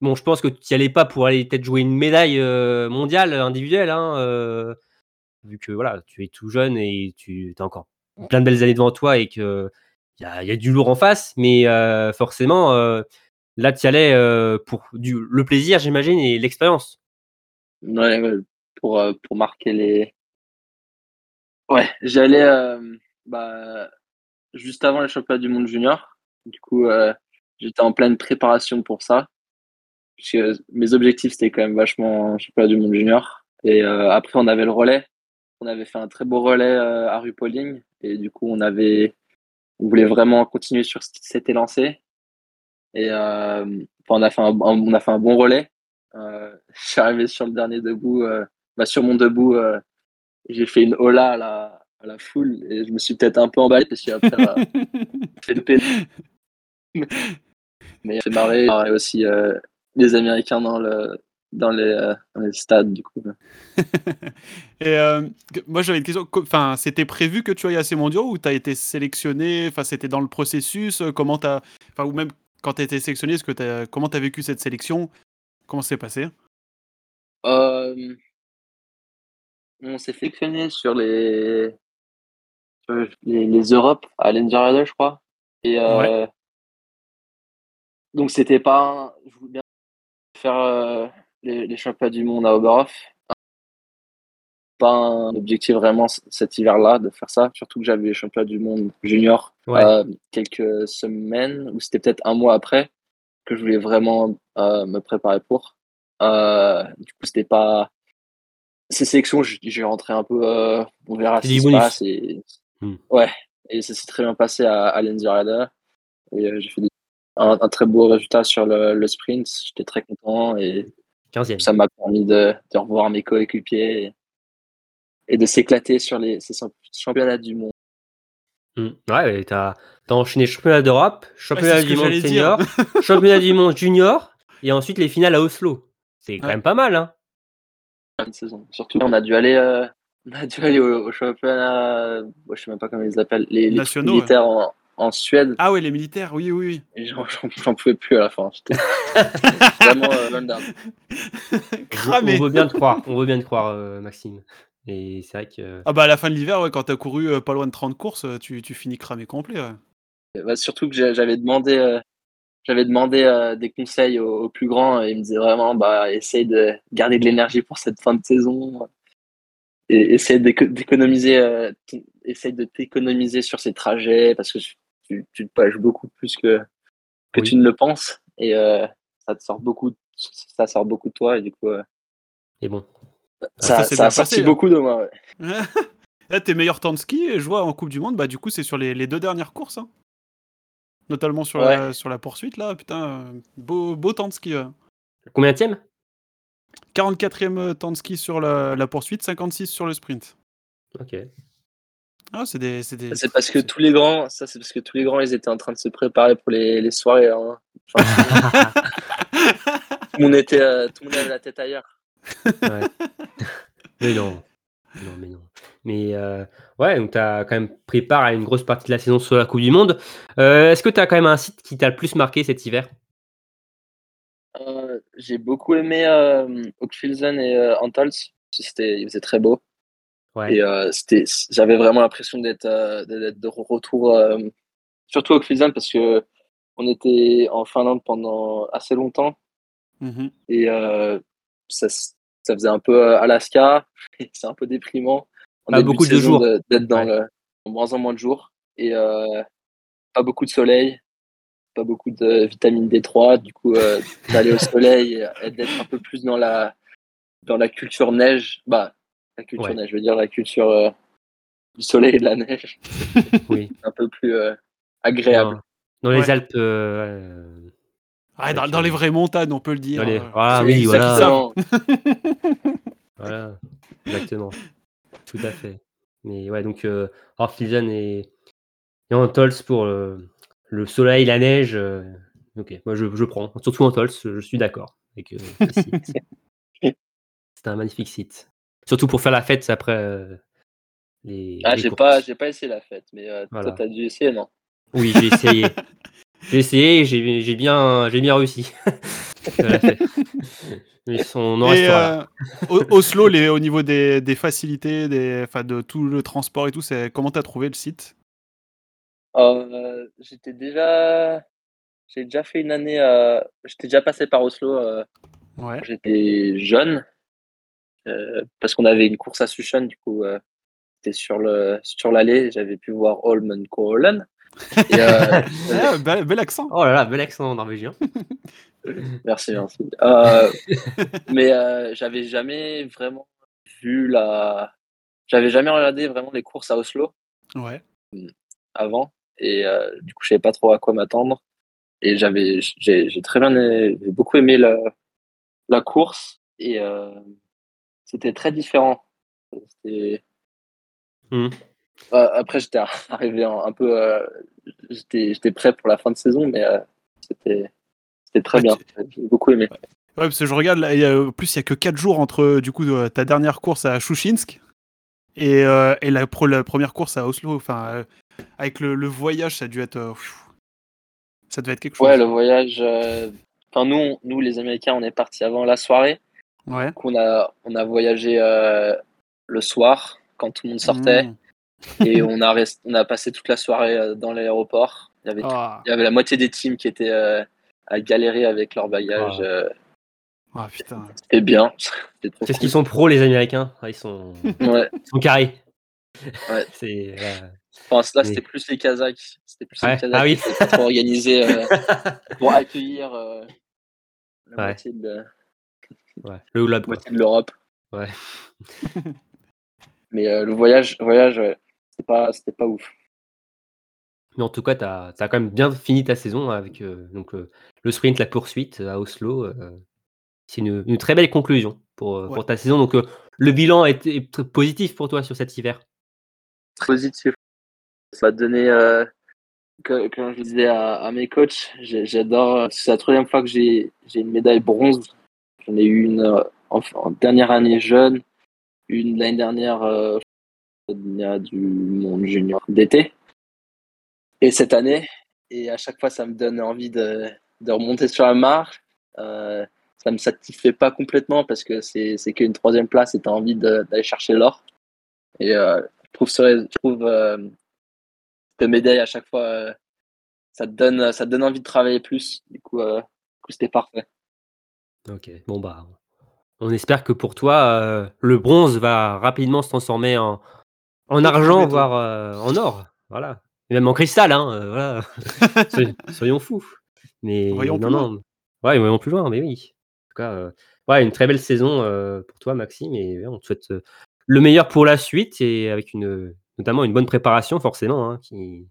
bon, je pense que tu n'y allais pas pour aller peut-être jouer une médaille euh, mondiale individuelle. Hein, euh, vu que voilà, tu es tout jeune et tu as encore plein de belles années devant toi et que il y a, il y a du lourd en face, mais euh, forcément, euh, là, tu y allais euh, pour du, le plaisir, j'imagine, et l'expérience. Ouais, pour, euh, pour marquer les. Ouais, j'allais euh, bah, juste avant les championnats du monde junior. Du coup, euh, j'étais en pleine préparation pour ça. Parce que mes objectifs, c'était quand même vachement championnat du monde junior. Et euh, après, on avait le relais. On avait fait un très beau relais euh, à Rupoling. Et du coup, on avait. On voulait vraiment continuer sur ce qui s'était lancé. Et euh, on, a fait un, bon relais. Je arrivé sur le dernier debout, bah, sur mon debout, j'ai fait une hola à à la foule et je me suis peut-être un peu emballé parce qu'après, euh, fait le pénal. Mais fait marrer, marrer aussi euh, les Américains dans le, dans les, euh, dans les stades, du coup. Et euh, moi j'avais une question. Enfin, c'était prévu que tu ailles à ces mondiaux ou tu as été sélectionné? Enfin, c'était dans le processus. euh, Comment t'as, enfin, ou même quand tu été sélectionné, est-ce que t'as, comment t'as vécu cette sélection? Comment ça s'est passé? Euh, on s'est sélectionné sur les, les, les Europes à l'Engerada, je crois. Et euh, donc, c'était pas. un- Je voulais bien faire euh, les, les championnats du monde à Oberhof. Pas un objectif vraiment cet hiver-là de faire ça, surtout que j'avais les championnats du monde junior Ouais. euh, quelques semaines, ou c'était peut-être un mois après, que je voulais vraiment euh, me préparer pour. Du coup, c'était pas. Ces sélections, j'ai rentré un peu. euh, on verra ce qui se bonus. passe. Et... Hmm. Ouais, et ça s'est très bien passé à, à. Et euh, j'ai fait des- un, un très beau résultat sur le, le sprint. J'étais très content et 15e. ça m'a permis de, de revoir mes coéquipiers et, et de s'éclater sur les ces championnats du monde. Mm. Ouais, t'as as enchaîné championnat d'Europe, championnat du monde senior, championnat du monde junior, et ensuite les finales à Oslo. C'est quand Ouais. même pas mal, hein de saison. Surtout, on a dû aller, euh, on a dû aller au, au championnat, ouais, je sais même pas comment ils les appellent, les, les Nationaux, militaires en, en Suède. Ah ouais, les militaires, oui, oui. Et j'en, pouvais plus à la fin. J'étais vraiment euh, oui. Cramé. On veut bien te croire, on veut bien te croire, euh, Maxime. Et c'est vrai que. Ah bah à la fin de l'hiver, ouais, quand t'as couru euh, pas loin de 30 courses, euh, tu, tu finis cramé complet. ouais. Bah, surtout que j'avais demandé, euh, j'avais demandé euh, des conseils aux, aux plus grands et ils me disaient vraiment, bah, essaye de garder de l'énergie pour cette fin de saison. Et essaye d'éco- d'économiser, euh, ton- essaye de t'économiser sur ces trajets parce que tu, tu te pages beaucoup plus que, que Oui. tu ne le penses et euh, ça te sort beaucoup, ça sort beaucoup de toi et du coup, euh, Et bon. ça, a sorti passé, hein. beaucoup de moi. ouais. Là, tes meilleurs temps de ski, je vois en Coupe du Monde, bah du coup c'est sur les, les deux dernières courses. hein. Notamment sur, la, sur la poursuite, là, putain, beau, beau temps de ski. ouais. Combien tième 44e temps de ski sur la, la poursuite, 56 sur le sprint. Ok. Ah, c'est des, c'est des- C'est parce que tous les grands, ça c'est parce que tous les grands, ils étaient en train de se préparer pour les, les soirées. hein. Enfin, tout, le monde était, euh, tout le monde avait la tête ailleurs. Ouais. mais non. Non, mais non. Mais euh, ouais, donc tu as quand même pris part à une grosse partie de la saison sur la Coupe du Monde. Euh, Est-ce que tu as quand même un site qui t'a le plus marqué cet hiver? Euh, J'ai beaucoup aimé euh, Oakfilzen et euh, Antals. C'était, il faisait très beau. Ouais. Et euh, c'était, j'avais vraiment l'impression d'être, d'être de retour, surtout Oakfilzen parce que on était en Finlande pendant assez longtemps. Mhm. Et ça, ça faisait un peu Alaska. C'est un peu déprimant. En Pas début beaucoup de jours. de- D'être dans Ouais. le en moins en moins de jours. Et pas beaucoup de soleil. Pas beaucoup de vitamine D3. Du coup, euh, d'aller au soleil et, d'être un peu plus dans la, dans la culture neige. Bah, la culture Ouais. neige, je veux dire la culture euh, du soleil et de la neige. Oui. Un peu plus euh, agréable. Dans, dans les Ouais. Alpes. euh, Ouais, dans, les vraies montagnes, on peut le dire. les- C'est oui, voilà. exactement. Voilà, exactement. Tout à fait. Mais ouais, donc euh, Orphilzen et, et Antols pour euh, le soleil, la neige. euh, ok, moi je, je prends. Surtout Antols, je suis d'accord avec euh, ce site. C'est un magnifique site. Surtout pour faire la fête après euh, les. Ah, j'ai pas, j'ai pas essayé la fête, mais euh, Voilà. toi, t'as dû essayer, non? Oui, j'ai essayé. j'ai essayé, j'ai j'ai bien, j'ai bien réussi. La fête. Mais on en Et euh, Oslo, les, au niveau des, des facilités, des, de tout le transport et tout, c'est comment t'as trouvé le site? Euh, J'étais déjà, j'ai déjà fait une année, euh, j'étais déjà passé par Oslo. euh, Ouais. j'étais jeune, euh, parce qu'on avait une course à Sushen, du coup, euh, c'était sur le sur l'allée, j'avais pu voir Holmenkollen. Et, euh, Ah, bel, bel accent. Oh là là, bel accent norvégien. Merci, merci. Euh, mais euh, j'avais jamais vraiment vu la. J'avais jamais regardé vraiment les courses à Oslo Ouais. avant. Et euh, du coup, je savais pas trop à quoi m'attendre. Et j'avais, j'ai, très bien, j'ai beaucoup aimé la, la course. Et euh, c'était très différent. Mhm. Euh, après, j'étais arrivé un peu. j'étais, prêt pour la fin de saison, mais c'était, c'était très Ouais, bien. J'ai beaucoup aimé. Ouais, parce que je regarde, là, il y a- en plus, il y a que 4 jours entre du coup ta dernière course à Chouchinsk et, euh, et la, pro- la première course à Oslo. Enfin, avec le, le voyage, ça a dû être. euh, pfiou. ça devait être quelque chose. Ouais, le voyage. euh, Enfin, nous, on- nous, les Américains, on est partis avant la soirée. Ouais. Donc, on a, on a voyagé euh, le soir quand tout le monde sortait Mmh. et on a, rest- on a passé toute la soirée dans l'aéroport. Il y avait Ah, Il y avait la moitié des teams qui étaient euh, à galérer avec leur bagage. Ah. euh, putain. C'était bien. C'était trop C'est ce cool. qu'ils sont pros, les Américains. Ah, ils, sont... Ouais. ils sont carrés. Ouais. C'est. euh, Enfin, là, c'était plus les Kazakhs. C'était plus Ouais. les Kazakhs Ah oui. trop organisés euh, pour accueillir euh, la Ouais. moitié de, ouais. Le Oulab, quoi. moitié de l'Europe. Ouais. Mais euh, le voyage, voyage ouais, c'était pas, c'était pas ouf. Mais en tout cas, tu as, quand même bien fini ta saison avec euh, donc, euh, le sprint, la poursuite à Oslo. euh, c'est une, une très belle conclusion pour, euh, Ouais. pour ta saison. Donc, euh, le bilan est, est très positif pour toi sur cet hiver? Positif. Ça a donné, euh, comme je disais à, mes coachs, j'adore. C'est la troisième fois que j'ai une médaille bronze. J'en ai eu une euh, en, dernière année jeune, une l'année dernière euh, du monde junior d'été, et cette année. Et à chaque fois, ça me donne envie de, remonter sur la marche. Euh, ça me satisfait pas complètement parce que c'est qu'une troisième place et tu as envie d'aller chercher l'or. Et euh, je trouve, ce- je trouve euh, cette médaille à chaque fois, euh, ça, te donne, ça te donne envie de travailler plus. Du coup, euh, du coup, c'était parfait. Ok, bon, bah, on espère que pour toi, euh, le bronze va rapidement se transformer en, en argent, voire euh, en or. Voilà. Et même en cristal, hein. euh, voilà. Soyons- Soyons fous. Mais Voyons non, plus non. Ouais, voyons plus loin, mais oui. En tout cas, euh, ouais, une très belle saison euh, pour toi, Maxime. Et ouais, on te souhaite euh, le meilleur pour la suite et avec une, notamment une bonne préparation, forcément. hein, qui...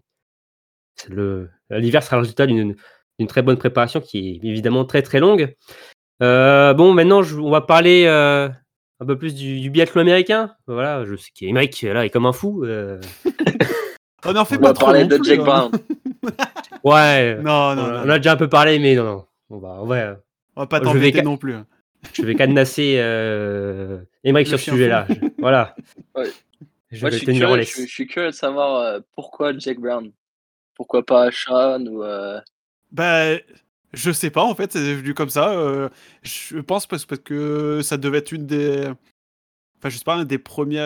c'est le... L'hiver sera le résultat d'une d'une très bonne préparation qui est évidemment très très longue. Euh, bon, maintenant, je- on va parler euh, un peu plus du, du biathlon américain. Voilà, je sais qu'Emeric là est comme un fou. euh. On n'en fait On pas va trop. parler de plus, hein. Brown. Ouais, Non, non, on, non. on a déjà un peu parlé, mais non, non. On va, on va, On va pas vais t'embêter ca- non plus. Je vais cadenasser euh, sur ce sujet-là. Je- Voilà. Ouais. Je Moi, vais je suis, curieux, je, je suis curieux de savoir euh, pourquoi Jake Brown? Pourquoi pas Sean ou euh, Bah, je sais pas en fait, c'est venu comme ça. euh, je pense parce, parce que ça devait être une des. Enfin, je sais pas, un des premiers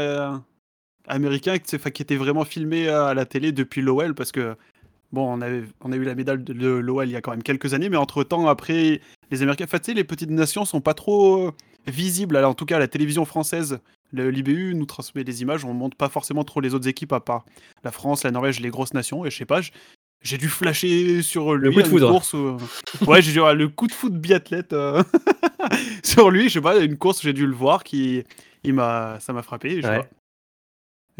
américains qui, enfin, qui était vraiment filmé à la télé depuis l'OL parce que. Bon, on, avait, on a eu la médaille de l'OL il y a quand même quelques années, mais entre temps, après, les Américains. Enfin, tu sais, les petites nations sont pas trop euh, visibles. Alors, en tout cas, la télévision française, le- l'IBU nous transmet des images, on montre pas forcément trop les autres équipes à part la France, la Norvège, les grosses nations. Et je sais pas, j'ai dû flasher sur lui coup de foudre. course. où- Ouais, j'ai dû le coup de foot biathlète euh, sur lui. Je sais pas, une course, j'ai dû le voir, qui, il m'a, ça m'a frappé. je Ouais.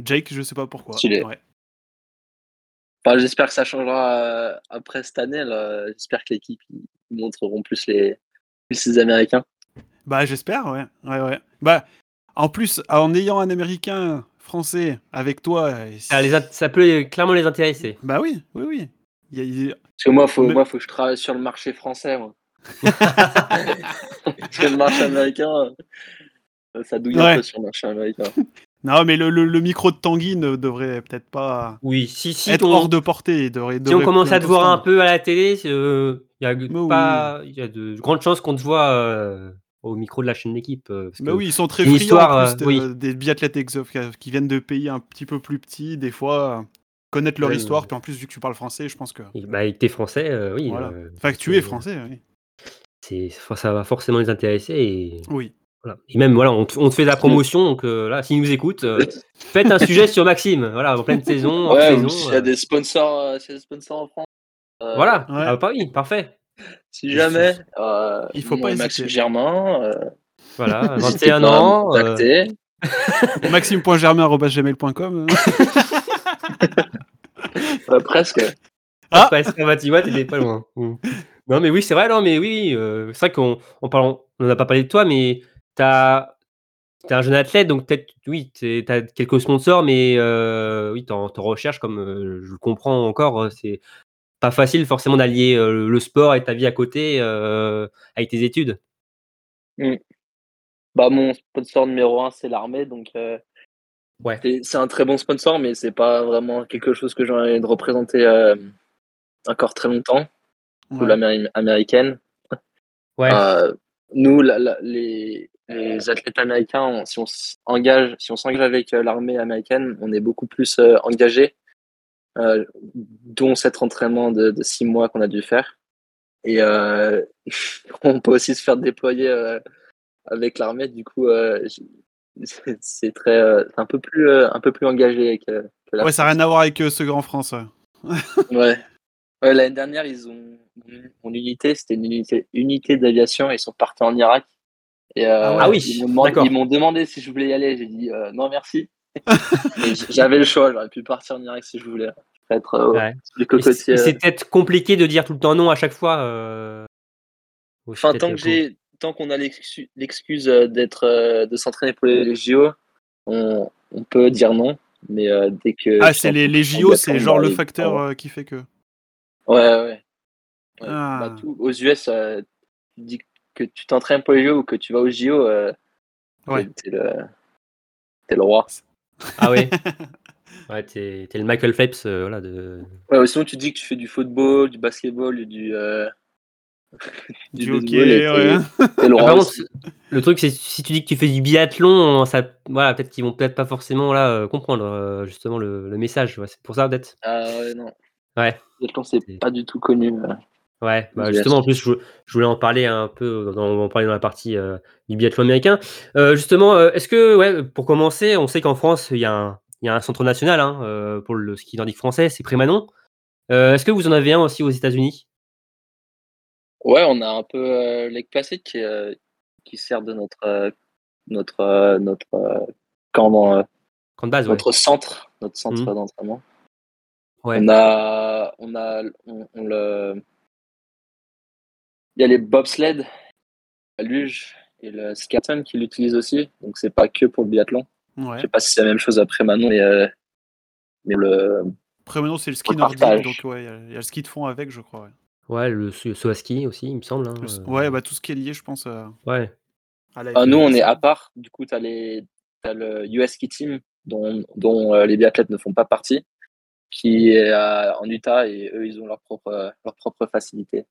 Jake, je sais pas pourquoi. Ouais. Enfin, j'espère que ça changera euh, après cette année. là. J'espère que l'équipe montreront plus les, plus les Américains. Bah, j'espère, ouais. ouais, ouais. Bah, en plus, en ayant un Américain français avec toi, Ça, les a- ça peut clairement les intéresser. bah oui, oui, oui. Il y a- il y a- Parce que moi, faut, Mais- moi, faut que je travaille sur le marché français. Moi. Parce que le marché américain, euh, ça douille Ouais. un peu sur le marché américain. Non, mais le, le- le micro de Tanguy ne devrait peut-être pas Oui, si, si, être on, hors de portée. il devrait- si on commence à te voir un peu à la télé, euh, il y a oui. pas, il y a de grandes chances qu'on te voit euh, au micro de la chaîne d'équipe. euh, parce Bah que oui, ils sont très friands histoire, euh, plus oui. des biathlètes qui viennent de pays un petit peu plus petits, des fois, euh, connaître leur Ouais, histoire. mais- Puis en plus, vu que tu parles français, je pense que. et- Bah, avec tes français, euh, oui. Voilà. euh, Enfin, que tu es français, oui. ça va forcément les intéresser. Et, Oui. Voilà. et même, voilà, on te, on te fait de la promotion. Donc euh, là, s'ils nous écoutent, euh, faites un sujet sur Maxime. Voilà, en pleine saison. Ouais, ou saison, s'il y a euh, des sponsors, euh, s'il y a des sponsors en France. euh, Voilà, Ouais. ah, bah oui, parfait. Si jamais. euh, Il faut pas Maxime hésiter. Germain. euh, Voilà, n'hésitez 21 pas à me ans. euh. Maxime.germain.gmail.com. Euh, presque. Ah Presque, ah bah, tu vois, t'étais pas loin. Mm. Non, mais oui, c'est vrai, non, mais oui, euh, c'est vrai qu'on on parle, on n'a pas parlé de toi, mais t'as es un jeune athlète, donc peut-être, oui, tu as quelques sponsors, mais euh, oui, t'en en recherches, comme euh, je le comprends encore, euh, c'est pas facile forcément d'allier euh, le sport et ta vie à côté avec tes études. Bah, mon sponsor numéro un, c'est l'armée, donc Ouais. c'est un très bon sponsor, mais c'est pas vraiment quelque chose que j'ai envie de représenter encore très longtemps. Ou Ouais. l'Améri- américaine. Ouais. Nous, la- la- les, les athlètes américains, on- si on s'engage, si on s'engage avec euh, l'armée américaine, on est beaucoup plus euh, engagé, euh, dont cet entraînement de, de six mois qu'on a dû faire. Et euh, on peut aussi se faire déployer avec l'armée. Du coup, c'est- très, un peu plus, un peu plus engagé que, Ouais, ça n'a rien à voir avec ce grand France. ouais. Ouais. Ouais, L'année dernière, ils ont mon unité, c'était une unité, unité d'aviation, ils sont partis en Irak. Et euh, Ah. Ah oui, ils m'ont demandé, d'accord. ils m'ont demandé si je voulais y aller. J'ai dit euh, non merci. J'avais le choix, j'aurais pu partir en Irak si je voulais. Être euh, Ouais. les c'est cocotiers. c'est peut-être compliqué de dire tout le temps non à chaque fois. euh, Enfin, tant le que j'ai, tant qu'on a l'excu- l'excuse euh, d'être, euh, de s'entraîner pour les, les JO, on, on peut dire non. Mais euh, dès que Ah, c'est les, les JO, c'est en genre le facteur euh, qui fait que. Ouais, ouais. ouais. Ah. Bah, tout, aux US, euh, tu dis que tu t'entraînes pour les JO ou que tu vas aux JO, euh, Ouais. t'es, le, t'es le roi. Ah ouais. Ouais, t'es t'es le Michael Phelps, euh, voilà, de. Ouais, ou sinon tu dis que tu fais du football, du basketball, du, euh, Du baseball, hockey, et t'es- ouais. t'es le Ah, roi contre, le truc, c'est si tu dis que tu fais du biathlon, ça, voilà, peut-être qu'ils vont peut-être pas forcément là euh, comprendre euh, justement le, le message. ouais, c'est pour ça peut-être. Ah ouais, non. Ouais. Biathlon, c'est C'est- pas du tout connu. Ouais, bah US. justement, en plus, je, je voulais en parler un peu, dans, on va en parler dans la partie euh, du biathlon américain. Euh, justement, euh, est-ce que, ouais, pour commencer, on sait qu'en France, il y, a un- il y a un centre national hein, pour le ski nordique français, c'est Prémanon. Euh, est-ce que vous en avez un aussi aux États-Unis? Ouais, on a un peu euh, Lake Placid qui, euh, qui sert de notre, euh, notre, euh, notre euh, camp dans, euh, Camp de base, ouais. notre centre, notre centre Mhm. d'entraînement. Ouais. On a, on a, on, on le, il y a les bobsled, la luge et le skaton qui l'utilisent aussi. Donc c'est pas que pour le biathlon. Ouais. Je sais pas si c'est la même chose après Manon, mais, euh, mais le, Après, maintenant, c'est le ski On nordique, donc ouais, il y a- il y, a le ski de fond avec, je crois. Ouais, Ouais, le saut à ski aussi, il me semble. hein, Le- euh, ouais, bah, tout ce qui est lié, je pense, à, ouais. à la Ah, nous, on est à part. Du coup, tu as, le US Ski Team dont, dont euh, les biathlètes ne font pas partie, qui est euh, en Utah et eux, ils ont leur propre, leur propre facilité.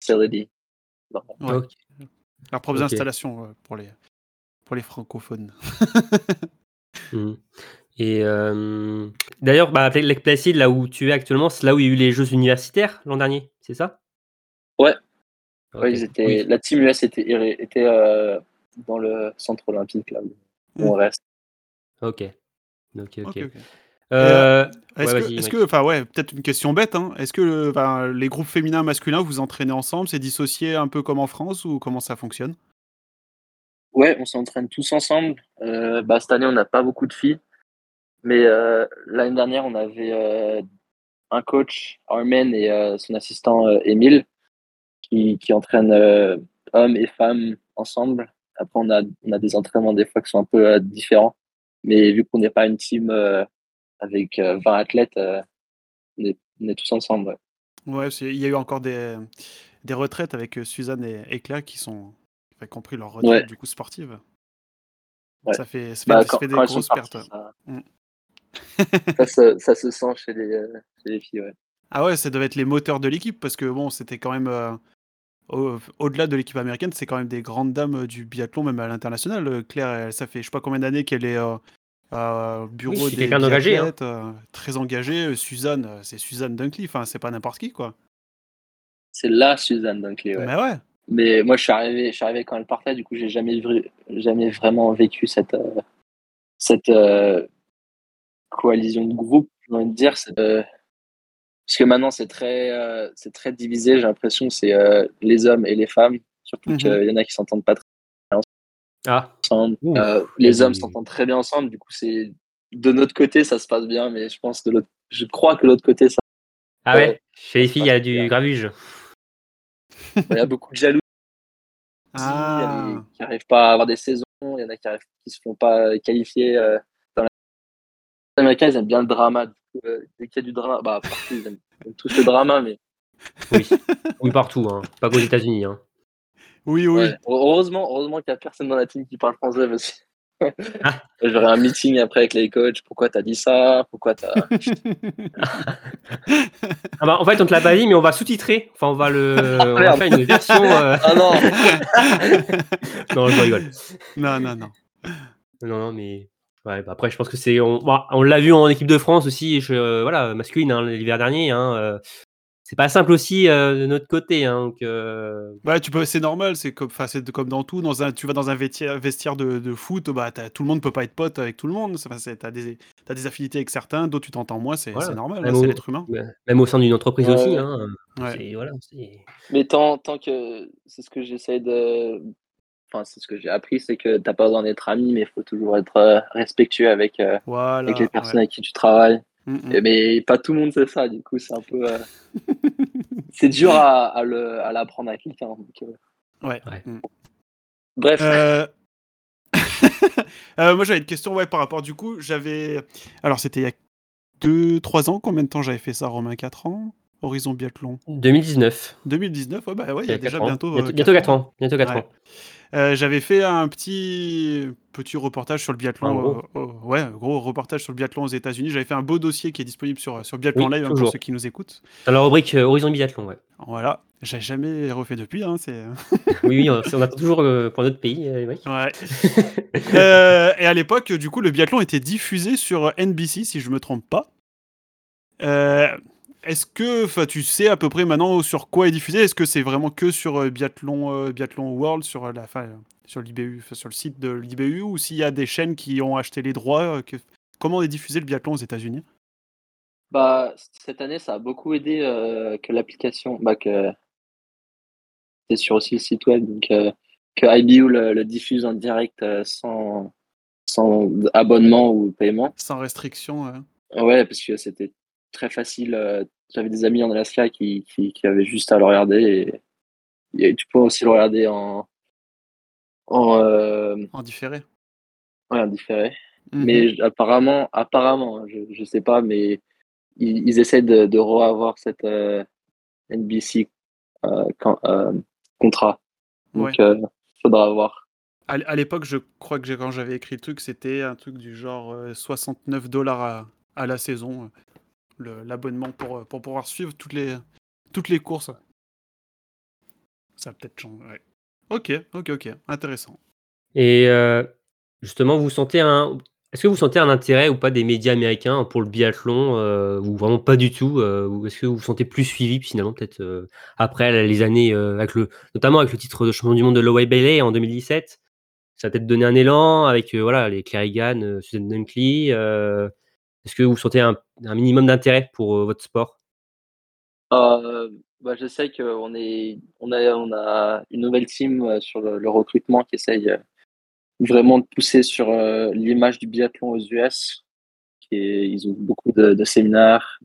Facility. Pardon. Ouais. Ok. Leurs propres installations ouais, pour, les, pour les francophones. Mhm. Et euh, d'ailleurs, bah, avec Lake Placid, là où tu es actuellement, c'est là où il y a eu les Jeux universitaires l'an dernier, c'est ça? Ouais. Ok. Ouais, ils étaient, Oui. La team US était, était euh, dans le centre olympique, là où Mm. on reste. Ok. Ok, ok. Ok, ok. Euh, Est-ce ouais, que, vas-y, est-ce que, enfin ouais, peut-être une question bête, hein. Est-ce que enfin, les groupes féminins, masculins, vous entraînez ensemble? C'est dissocié un peu comme en France ou comment ça fonctionne? Ouais, on s'entraîne tous ensemble. Euh, bah, cette année, on n'a pas beaucoup de filles. Mais euh, l'année dernière, on avait euh, un coach, Armen, et euh, son assistant, euh, Émile, qui, qui entraînent euh, hommes et femmes ensemble. Après, on a, on a des entraînements des fois qui sont un peu euh, différents. Mais vu qu'on n'est pas une team euh, avec euh, 20 athlètes, euh, on, est, on est tous ensemble. ouais. Il y a eu encore des, des retraites avec euh, Suzanne et, et Claire qui sont qui ont pris leur retraite Ouais. du coup sportive. Ouais. Ça fait, ça fait, Bah, ça quand, fait des grosses parties, pertes. ça, Mm. ça, se, ça se sent chez les, euh, chez les filles. Ouais. Ah ouais, ça devait être les moteurs de l'équipe parce que bon, c'était quand même euh, au- au-delà de l'équipe américaine, c'est quand même des grandes dames euh, du biathlon même à l'international. Euh, Claire, elle- ça fait je sais pas combien d'années qu'elle est euh, euh, au bureau Oui, des quelqu'un d'engagé, hein. euh, très engagée. Euh, Suzanne, euh, c'est Suzanne Dunkley, enfin c'est pas n'importe qui quoi. C'est la Suzanne Dunkley. Ouais. Mais ouais. Mais moi, je suis arrivé, je suis arrivé quand elle partait, du coup, j'ai jamais, jamais vraiment vécu cette, euh, cette euh, coalition de groupe, j'ai envie de dire. euh, parce que maintenant, c'est très, euh, c'est très divisé, j'ai l'impression, c'est euh, les hommes et les femmes, surtout Mhm. qu'il y en a qui s'entendent pas très Ah. Euh, les hommes du- s'entendent très bien ensemble, du coup, c'est de notre côté, ça se passe bien, mais je pense de l'autre, je crois que de l'autre côté, ça, ah ouais, Ouais. chez les filles, il y a du gravuge. il y a beaucoup de jalousie. il y a Ah. des qui n'arrivent pas à avoir des saisons, il y en a qui arrivent, qui se font pas qualifier. euh, dans la... Les Américains, ils aiment bien le drama. Du coup, euh, dès qu'il y a du drama, bah, partout, ils aiment, ils aiment tous le drama, mais Oui, oui partout, hein. pas qu'aux États-Unis. Hein. Oui, oui. Ouais. Heureusement, heureusement qu'il n'y a personne dans la team qui parle français parce Ah. j'aurai un meeting après avec les coachs. Pourquoi t'as dit ça? Pourquoi t'as. Ah bah, en fait, on te l'a pas dit, mais on va sous-titrer. Enfin, on va le, on va faire une version. euh, Ah non non, je rigole. non, non, non. Non, non, mais ouais, bah, après, je pense que c'est. On, bah, on l'a vu en équipe de France aussi, je- euh, voilà, masculine, hein, l'hiver dernier. Hein, euh, c'est pas simple aussi euh, de notre côté. Hein, donc, euh, Bah, tu peux, c'est normal, c'est comme, enfin, c'est comme dans tout. Dans un, tu vas dans un vestiaire, de, de foot, bah, t'as- tout le monde peut pas être pote avec tout le monde. T'as des, t'as des affinités avec certains, d'autres tu t'entends moins, c'est Voilà. normal, Même c'est au- l'être humain. même au sein d'une entreprise Ouais, aussi. ouais. Hein, Ouais. voilà, Mais tant, tant que c'est ce que j'essaie de. Enfin, c'est ce que j'ai appris, c'est que t'as pas besoin d'être ami, mais il faut toujours être euh, respectueux avec, euh, Voilà. avec les personnes ouais. avec qui tu travailles. Mm, mm. Et- Mais pas tout le monde sait ça, du coup, c'est un peu. euh, c'est dur à, à le- à l'apprendre à quelqu'un. donc, euh, Ouais. Ouais. Mm. Bref, Euh, euh, moi j'avais une question ouais, par rapport du coup, j'avais alors c'était il y a 2 3 ans, combien de temps j'avais fait ça Romain? 4 ans? Horizon Biathlon 2019. 2019, ouais, bah ouais, il y a déjà ans. bientôt Bientôt, euh, bientôt quatre 4 ans. Bientôt 4 Ouais. ans. Euh, j'avais fait un petit petit reportage sur le biathlon gros. euh, euh, ouais, gros reportage sur le biathlon aux États-Unis. J'avais fait un beau dossier qui est disponible sur sur Biathlon Oui, Live hein, pour ceux qui nous écoutent. Dans la rubrique Horizon Biathlon, ouais. Voilà, j'ai jamais refait depuis hein, c'est oui, oui, on, attend toujours pour notre pays, Émeric. Ouais. Et à l'époque, du coup, le biathlon était diffusé sur NBC, si je me trompe pas. Est-ce que, tu sais à peu près maintenant sur quoi est diffusé? Est-ce que c'est vraiment que sur euh, biathlon, euh, biathlon World, sur euh, la, sur l'IBU, sur le site de l'IBU, ou s'il y a des chaînes qui ont acheté les droits que- Comment est diffusé le biathlon aux États-Unis? Bah, cette année, ça a beaucoup aidé que l'application. Bah, que c'est sur aussi le site web, donc que IBU le, le diffuse en direct sans, sans abonnement ou paiement. Sans restriction euh. Ouais, parce que c'était très facile. euh, J'avais des amis en Alaska qui, qui, qui avaient juste à le regarder et, et tu peux aussi le regarder en, en, euh, en différé ouais, en différé. Mhm. Mais apparemment, apparemment, hein, je, je sais pas, mais ils, ils essaient de, de reavoir cette euh, NBC quand- contrat. Donc, Ouais. faudra voir. À, l'époque, je crois que quand j'avais écrit le truc, c'était un truc du genre euh, 69 dollars à, à la saison, l'abonnement pour, euh, pour pouvoir suivre toutes les, toutes les courses. Ça peut-être ouais. Ok, ok, ok, intéressant. Et euh, justement, vous sentez un. Est-ce que vous sentez un intérêt ou pas des médias américains pour le biathlon euh, ou vraiment pas du tout Ou est-ce que vous vous sentez plus suivi finalement peut-être après les années avec le notamment avec le titre de champion du monde de Lowey Bailey en 2017 ça a peut-être donné un élan avec voilà les euh, Susan Dunkley. Est-ce que vous sentez un, minimum d'intérêt pour euh, votre sport? Euh, bah, je sais qu'on on a, une nouvelle team euh, sur le, recrutement qui essaye vraiment de pousser sur l'image du biathlon aux US. Est- ils ont beaucoup de, séminaires,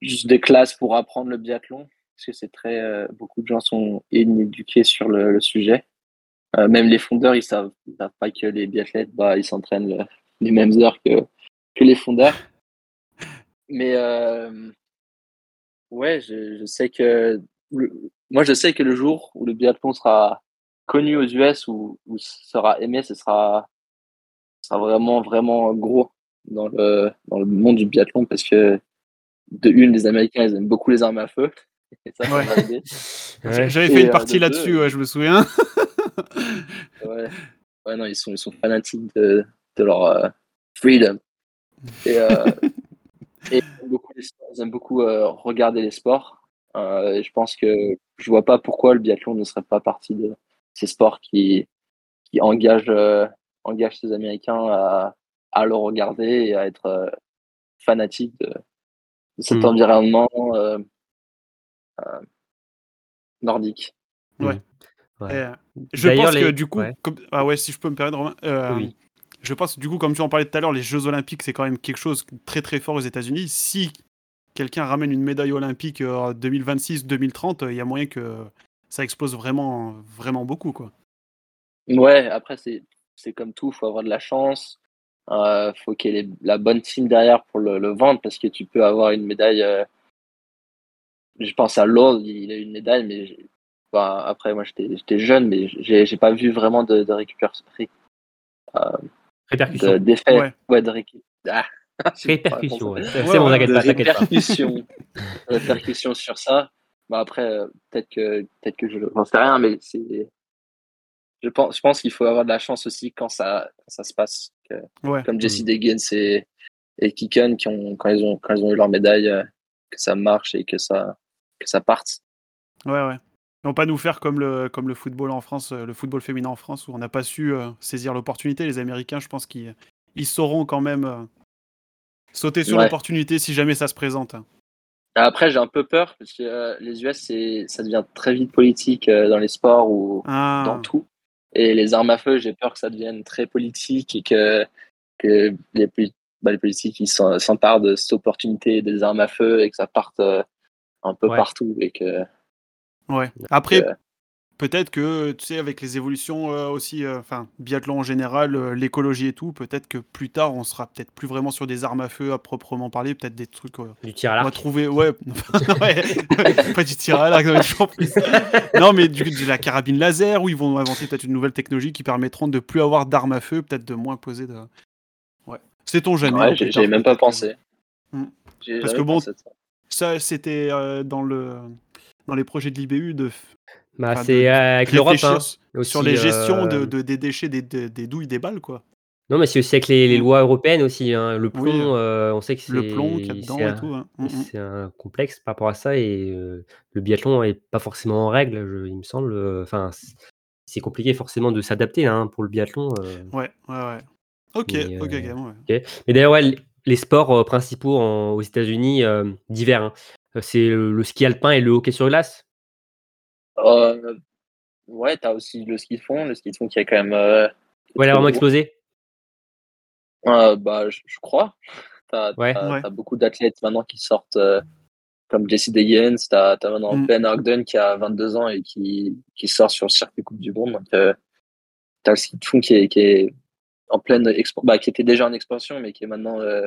juste des classes pour apprendre le biathlon, parce que c'est très, beaucoup de gens sont inéduqués sur le, sujet. Même les fondeurs, ils savent, savent pas que les biathlètes, bah, ils s'entraînent le- les mêmes heures que, que les fondeurs. Mais euh, Ouais, je, je sais que le- moi je sais que le jour où le biathlon sera connu aux US ou, ou sera aimé, ce sera, sera vraiment vraiment gros dans le dans le monde du biathlon parce que de une les Américains ils aiment beaucoup les armes à feu Ouais. J'avais fait une euh, partie de là-dessus, ouais, je me souviens. Ouais. ouais non ils sont ils sont fanatiques de, de leur euh, freedom et, euh, et ils aiment beaucoup, les sports, ils aiment beaucoup euh, regarder les sports. Euh, et je pense que je vois pas pourquoi le biathlon ne serait pas partie de ces sports qui, qui engagent, euh, engagent ces Américains à, à le regarder et à être euh, fanatiques de, de cet Mhm. environnement euh, euh, nordique. Ouais. Euh, je D'ailleurs, pense que du coup, ouais. comme- ah ouais, si je peux me permettre, Romain, euh, Oui. Je pense du coup, comme tu en parlais tout à l'heure, les Jeux Olympiques, c'est quand même quelque chose de très très fort aux États-Unis. Si quelqu'un ramène une médaille olympique euh, en 2026-2030, il y a moyen que ça explose vraiment, vraiment beaucoup, quoi. Ouais, après, c'est, comme tout, faut avoir de la chance. Euh, faut qu'il y ait la bonne team derrière pour le, vendre parce que tu peux avoir une médaille. euh, je pense à Lord, il a une médaille, mais après, moi, j'étais jeune, mais j'ai pas vu vraiment de, de récupération. Répercussion. de- d'effet. Ouais. Ouais. de récu- Ah, pas Répercussion, ouais. C'est bon, t'inquiète pas, t'inquiète pas. répercussions, répercussions sur ça. Bah après, euh, peut-être que peut-être que je j'en sais rien, mais c'est. Je pense, je pense qu'il faut avoir de la chance aussi quand ça, quand ça se passe. Que- Ouais. comme Jesse Mm. Degens et, et Kiken qui ont quand ils ont quand ils ont eu leur médaille, euh, que ça marche et que ça que ça parte. Ouais, ouais. Vont pas nous faire comme le, comme le football en France, euh, le football féminin en France, où on n'a pas su euh, saisir l'opportunité. Les Américains, je pense qu'ils ils sauront quand même euh, sauter sur Ouais. l'opportunité si jamais ça se présente. Après, j'ai un peu peur parce que euh, les US, ça devient très vite politique dans les sports ou Ah, dans tout. Et les armes à feu, j'ai peur que ça devienne très politique et que, que les, bah, les politiques s'emparent de cette opportunité des armes à feu et que ça parte un peu Ouais. partout. Et que, ouais. Après, euh, peut-être que, tu sais, avec les évolutions euh, aussi, euh, enfin, biathlon en général, euh, l'écologie et tout, peut-être que plus tard, on sera peut-être plus vraiment sur des armes à feu à proprement parler, peut-être des trucs. euh, Du tir à on va l'arc. trouver, ouais, ouais, pas du tir à l'arc, plus. Non, mais du, de la carabine laser, où ils vont inventer peut-être une nouvelle technologie qui permettront de plus avoir d'armes à feu, peut-être de moins poser de. Ouais. C'est ton jamais. ouais, hein, j'ai même pas pensé. Mm. Parce que bon, ça. Ça, c'était euh, dans le dans les projets de l'IBU de Bah, enfin, c'est euh, avec l'Europe. hein, sur les gestions de, euh, de- des déchets, des, des- des douilles, des balles, quoi. Non, mais c'est aussi avec les, les Mm. lois européennes aussi. hein. Le plomb, Oui, euh, on sait que c'est Le plomb qu'il dedans et tout. hein. Mm, mm. C'est un complexe par rapport à ça et euh, le biathlon est pas forcément en règle, je- il me semble. Enfin, c'est compliqué forcément de s'adapter hein, pour le biathlon. euh. Ouais, ouais, ouais. Ok, Mais, ok. Mais d'ailleurs, ouais, les sports principaux en- aux États-Unis d'hiver, c'est le, le ski alpin et le hockey sur glace? Euh, ouais, t'as aussi le ski de fond, le ski de fond qui a quand même. euh, Ouais, il a très vraiment explosé. Euh, bah, je, je crois. Ouais. Ouais. t'as beaucoup d'athlètes maintenant qui sortent euh, comme Jesse Degens. T'as as maintenant Mm. Ben Ogden qui a 22 ans et qui, qui sort sur le circuit Coupe du Monde. Donc, euh, t'as le ski de fond qui est, qui est en pleine expansion, bah, qui était déjà en expansion, mais qui est maintenant euh,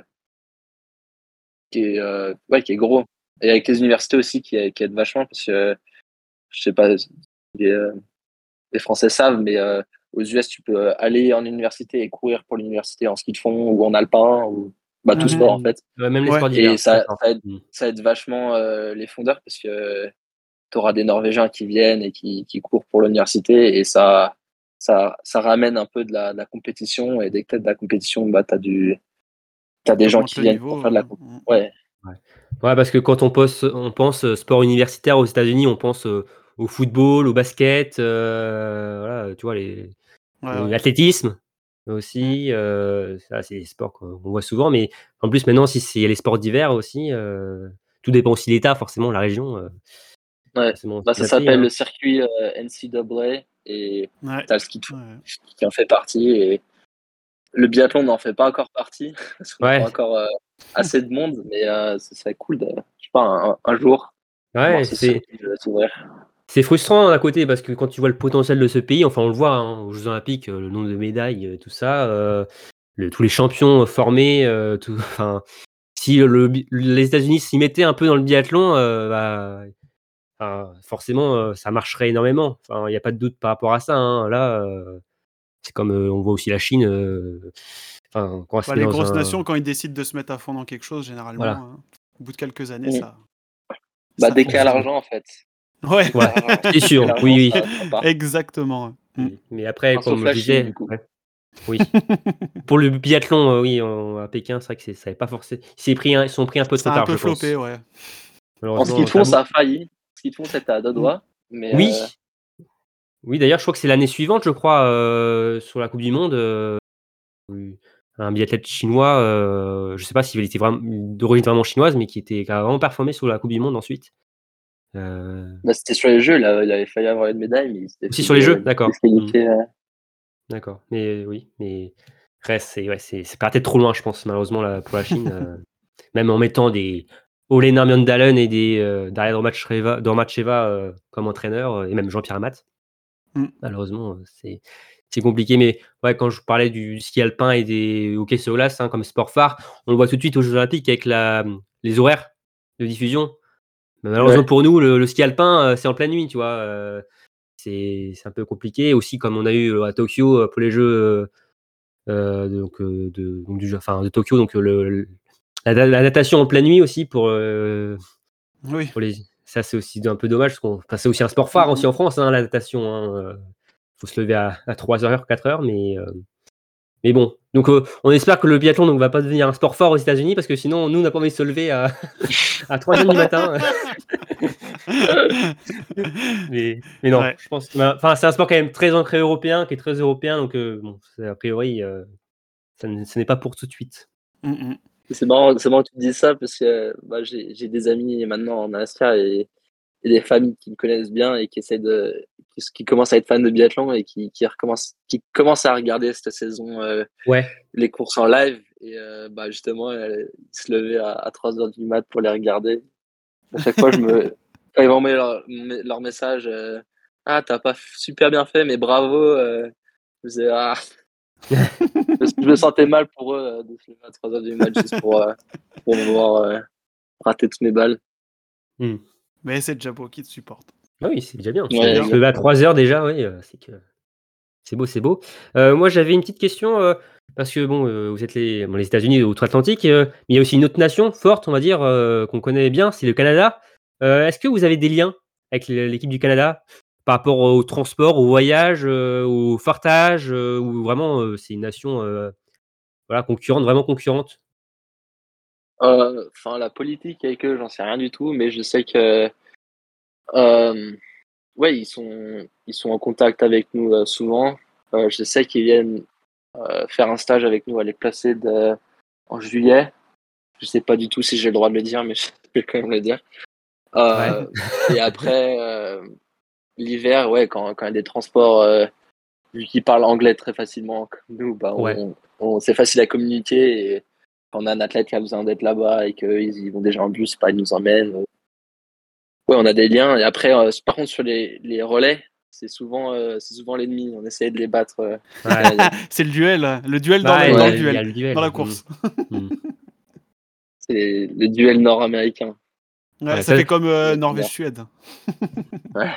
qui est, euh, ouais, qui est gros. Et avec les universités aussi qui, qui aident vachement parce que je sais pas, les, euh, les Français savent, mais euh, aux US, tu peux aller en université et courir pour l'université en ski de fond ou en alpin ou bah, tout sport en fait. Ouais, même les Ouais. sports d'hiver. Et ça, ça, aide, Mm. ça aide vachement euh, les fondeurs parce que tu auras des Norvégiens qui viennent et qui, qui courent pour l'université et ça, ça, ça ramène un peu de la, de la compétition. Et dès que tu as de la compétition, bah, tu as, du, t'as des gens qui viennent niveau, pour faire de la compétition. mm. Ouais, Ouais, parce que quand on pense, on pense euh, sport universitaire aux États-Unis, on pense euh, au football, au basket, euh, voilà, tu vois, les, Ouais, ouais. L'athlétisme aussi, euh, ça c'est des sports qu'on voit souvent, mais en plus maintenant si c'est les sports d'hiver aussi, euh, tout dépend aussi de l'État forcément, la région. euh, Ouais. forcément bah, ça s'appelle hein. le circuit euh, NCAA et Ouais, tu as le ski qui en fait partie. Et le biathlon n'en fait pas encore partie parce Ouais. encore euh, assez de monde, mais euh, serait cool de, je sais pas, un, un jour. Ouais, c'est frustrant d'un côté parce que quand tu vois le potentiel de ce pays, enfin on le voit hein, aux Jeux Olympiques, euh, le nombre de médailles, euh, tout ça, euh, le- tous les champions formés, euh, tout, enfin si le, les États-Unis s'y mettaient un peu dans le biathlon, bah, enfin, forcément ça marcherait énormément. Enfin il n'y a pas de doute par rapport à ça. hein. Là, c'est comme on voit aussi la Chine. Enfin, quand Bah, c'est les grosses un- nations, quand ils décident de se mettre à fond dans quelque chose, généralement, Voilà. hein, au bout de quelques années, ça. Bah, ça dès qu'il y a l'argent, en fait. Ouais, Ouais, c'est sûr, oui, oui. ça- ça part. exactement. Mm. Mais après, Enfin, comme je disais, du coup. ouais. oui. Pour le biathlon, euh, oui, en- à Pékin, c'est vrai que c'est- ça n'avait pas forcé. Ils pris, un- ils sont pris un peu trop a un tard, peu je pense. ouais. En de fond, t'as- ça a failli. Ski de fond, c'était à deux doigts. Mais, Oui. euh, Oui, d'ailleurs, je crois que c'est l'année suivante, je crois, euh, sur la Coupe du Monde. euh, oui, un biathlète chinois, euh, je sais pas s'il était vraiment d'origine vraiment chinoise, mais qui était qui a vraiment performé sur la Coupe du Monde ensuite. Euh, bah, c'était sur les jeux, il, a- il avait failli avoir une médaille, mais Aussi sur les jeux, d'accord. disqualifier, euh. D'accord. Mais oui, mais reste, c'est ouais, c'est c'est peut-être trop loin, je pense, malheureusement, là, pour la Chine. euh, même en mettant des Olena Mjøndalen et des euh, Daria Dormacheva, Dormacheva euh, comme entraîneur, euh, et même Jean-Pierre Amat. Mm. Malheureusement, euh, c'est c'est compliqué. Mais ouais, quand je parlais du ski alpin et des hockey sur glace hein, comme sport phare, on le voit tout de suite aux Jeux Olympiques avec la, les horaires de diffusion. Mais malheureusement Ouais. pour nous, le, le ski alpin, euh, c'est en pleine nuit, tu vois. euh, c'est un peu compliqué. Aussi, comme on a eu euh, à Tokyo pour les Jeux euh, donc, de, donc du jeu- enfin, de Tokyo, donc le, le- la, la natation en pleine nuit aussi pour, euh, Oui. pour les. Ça, c'est aussi un peu dommage parce qu'on enfin, c'est aussi un sport phare aussi en France, hein, la natation. Il faut se lever à, à 3h, 4h, mais. euh, mais bon, donc euh, on espère que le biathlon ne va pas devenir un sport fort aux États-Unis parce que sinon, nous, on n'a pas envie de se lever à, à 3h du matin. mais, mais non, Ouais. je pense. bah, Enfin, c'est un sport quand même très ancré européen, qui est très européen, donc euh, bon, a priori, euh, ça ne- ce n'est pas pour tout de suite. Mm, mm. C'est marrant, c'est marrant que tu dis ça parce que bah, j'ai j'ai des amis maintenant en Alaska et, et des familles qui me connaissent bien et qui essaient de qui, commencent à être fans de biathlon et qui, qui commencent à regarder cette saison euh, Ouais. les courses en live et euh, bah justement ils se levaient à, à 3 heures du mat pour les regarder. À chaque fois je me quand ils m'envoyaient leur, me- leur message euh, ah t'as pas super bien fait mais bravo euh, je ah je je me sentais mal pour eux euh, de se lever à 3 heures du match juste pour, euh, pour me voir euh, rater toutes mes balles. Mais c'est déjà beau qui te supporte. Ah oui, c'est déjà bien. Ouais, à 3 heures déjà, oui, euh, c'est que c'est beau, c'est beau. Euh, moi, j'avais une petite question euh, parce que bon, euh, vous êtes les, bon, les États-Unis outre-Atlantique, euh, mais il y a aussi une autre nation forte, on va dire, euh, qu'on connaît bien, c'est le Canada. Euh, Est-ce que vous avez des liens avec l'équipe du Canada par rapport au transport, au voyage, euh, au fartage, euh, ou vraiment euh, c'est une nation euh, voilà concurrente, vraiment concurrente? Euh, Enfin, la politique avec eux, j'en sais rien du tout, mais je sais que euh, ouais, ils sont, ils sont en contact avec nous euh, souvent. Euh, je sais qu'ils viennent euh, faire un stage avec nous à les placer de, en juillet. Je sais pas du tout si j'ai le droit de le dire, mais je vais quand même le dire. Et après, l'hiver, ouais, quand, quand il y a des transports, vu qu'ils parlent anglais très facilement comme nous, bah, on, Ouais. on- c'est facile à communiquer. Et quand on a un athlète qui a besoin d'être là-bas et qu'ils vont déjà en bus, bah, ils nous emmènent. Ouais, on a des liens. Et après, euh, par contre, sur les, les relais, c'est souvent, euh, c'est souvent l'ennemi. On essaie de les battre. euh, Ouais. C'est le duel, le duel dans, Ouais, le, dans duel, le duel. dans la Mm. course. Mm. c'est le duel nord-américain. Ouais, Ouais, ça ça- fait comme euh, Ouais, Norvège-Suède.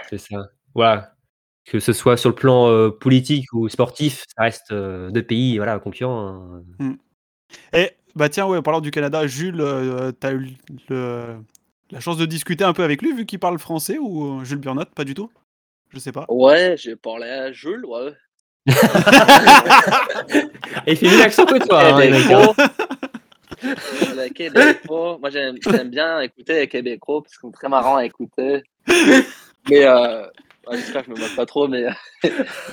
C'est ça. Voilà. Que ce soit sur le plan euh, politique ou sportif, ça reste euh, deux pays voilà, concurrents. hein. Et bah tiens, ouais, en parlant du Canada, Jules, euh, t'as eu le- la chance de discuter un peu avec lui vu qu'il parle français ou euh, Jules Burnett, pas du tout? Je sais pas. Ouais, j'ai parlé à Jules, ouais. Et il fait mieux l'accent que toi. hein, hein. Québécois. Le Québécois. Moi, j'aime j'aime bien écouter les Québécois parce qu'ils sont très marrants à écouter. Mais euh, ouais, j'espère que je me moque pas trop, mais,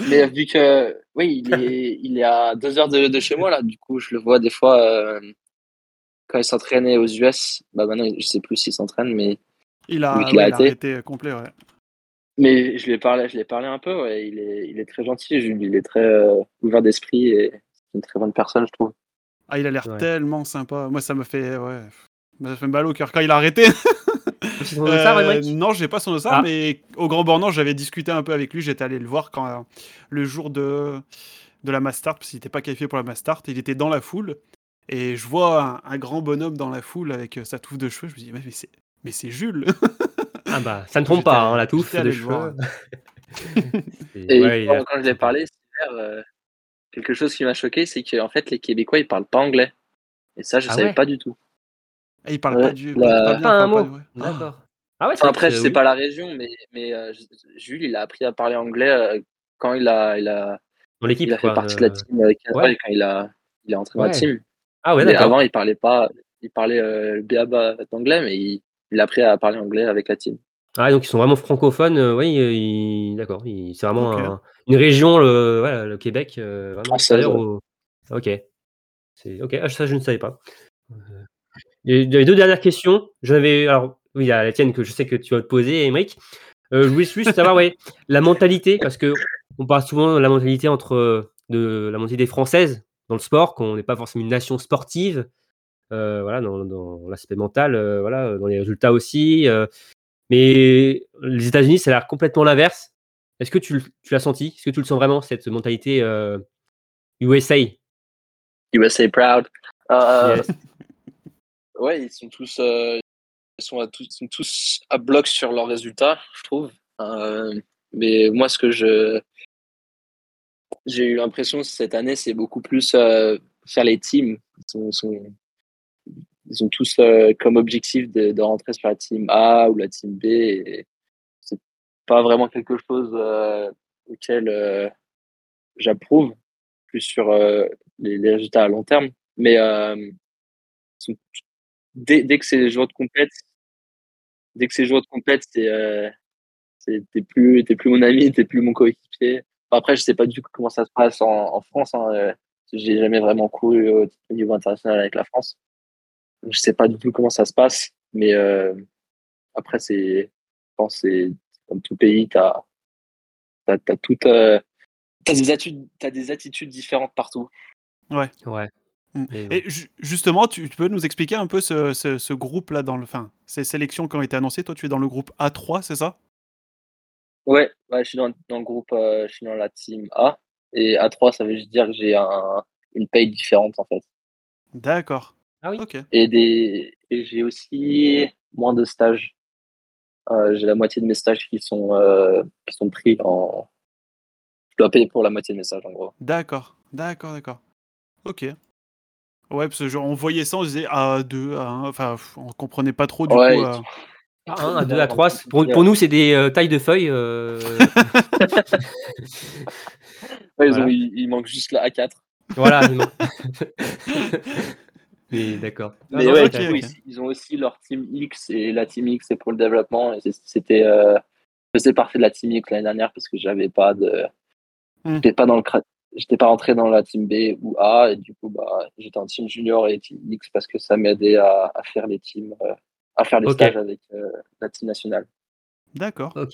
mais vu que oui, il est, il est à deux heures de, de chez moi là, du coup, je le vois des fois euh, quand il s'entraînait aux US. Bah maintenant, je sais plus s'il s'entraîne, mais Il a, il a arrêté. arrêté euh, complet, ouais. mais je lui ai parlé, je l'ai parlé un peu. Ouais, il est, il est très gentil. Il est très euh, ouvert d'esprit et c'est une très bonne personne, je trouve. Ah, il a l'air Ouais. tellement sympa. Moi, ça me fait, ouais, ça me fait mal au cœur quand il a arrêté. Son dossard, Euh, non, j'ai pas son dossard, Ah. mais au Grand Bornand, j'avais discuté un peu avec lui. J'étais allé le voir quand euh, le jour de de la Mastart, parce qu'il n'était pas qualifié pour la Mastart. Il était dans la foule et je vois un, un grand bonhomme dans la foule avec euh, sa touffe de cheveux. Je me dis, mais, c'est mais c'est Jules. Ah bah, ça ne trompe pas, hein, la touffe de cheveux. Et ouais, quand, a- quand je l'ai parlé, euh, quelque chose qui m'a choqué, c'est qu'en fait, les Québécois, ils parlent pas anglais. Et ça, je Ah savais ouais? pas du tout. Et il parle Ouais, pas du. la- pas bien, Pas un mot. D'accord. Ah ouais, Enfin, après, c'est je sais oui. pas la région, mais, mais euh, Jules, il a appris à parler anglais euh, quand il a, il a, Dans l'équipe, il a fait quoi, partie euh, de la team quand il a, il est entré dans la team. Ah ouais, mais d'accord. avant, il parlait pas, il parlait euh, le béaba d'anglais, mais il, il a appris à parler anglais avec la team. Ah, donc ils sont vraiment francophones, euh, oui, euh, ils- d'accord. ils- C'est vraiment un- une région, le, voilà, le Québec, euh, vraiment au. Ok. C'est ok. Ah, ça, je ne savais pas. Euh, Il y avait deux dernières questions. J'avais alors oui, il y a la tienne que je sais que tu vas te poser, Émeric. Euh, je voulais juste savoir, ouais, la mentalité, parce que on parle souvent de la mentalité entre de la mentalité française dans le sport, qu'on n'est pas forcément une nation sportive. euh, voilà, dans, dans l'aspect mental, euh, voilà, dans les résultats aussi. euh, mais les États-Unis, ça a l'air complètement l'inverse. Est-ce que tu, l'as senti? Est-ce que tu le sens vraiment, cette mentalité USA USA proud. Yes. Ouais, ils sont tous, euh, sont, à tous, sont tous à bloc sur leurs résultats, je trouve. Mais moi, ce que je j'ai eu l'impression cette année, c'est beaucoup plus euh, faire les teams. Ils, sont, sont- ils ont tous euh, comme objectif de, de rentrer sur la team A ou la team B. C'est pas vraiment quelque chose euh, auquel euh, j'approuve, plus sur euh, les, les résultats à long terme. Mais euh, sont- dès, dès que c'est les joueurs de compète, dès que c'est joueurs de compète, c'est- t'es plus t'es plus mon ami, t'es plus mon coéquipier. Après, je sais pas du tout comment ça se passe en, en France. Hein. euh, J'ai jamais vraiment couru au au niveau international avec la France. Je sais pas du tout comment ça se passe, mais euh, après, c'est, je pense, que c'est comme tout pays, t'as, t'as, t'as tout, euh, t'as des attitudes, t'as des attitudes différentes partout. Ouais. Mm. Et Et ju- justement, tu, tu peux nous expliquer un peu ce, ce- ce groupe-là dans le, enfin, ces sélections qui ont été annoncées? Toi, tu es dans le groupe A3, c'est ça? Ouais, ouais, je suis dans, dans le groupe, euh, je suis dans la team A et A3, ça veut juste dire que j'ai un, une paye différente en fait. D'accord. Ah oui. Ok. Et des, et j'ai aussi moins de stages. Euh, j'ai la moitié de mes stages qui sont, euh, qui sont pris en. Je dois payer pour la moitié de mes stages en gros. D'accord. D'accord, d'accord. Ok. Ouais, parce que genre, on voyait ça, on disait A2, A1, enfin, on comprenait pas trop du Ouais, coup. Et euh, À 1, à 2, à 3. Pour, pour nous, c'est des euh, tailles de feuilles. euh, Ouais, ils Voilà. ont- il, il manque juste la A4. voilà. Mais d'accord. Mais non, ouais, ils, ils ont aussi leur team X et la team X c'est pour le développement. C'était, euh, je faisais partie de la team X l'année dernière parce que j'avais pas de, Hmm. j'étais pas dans le, j'étais pas rentré dans la team B ou A et du coup bah j'étais en team junior et team X parce que ça m'aidait à, à faire les teams, euh, à faire Ok. stages avec euh, la team nationale. D'accord. Ok.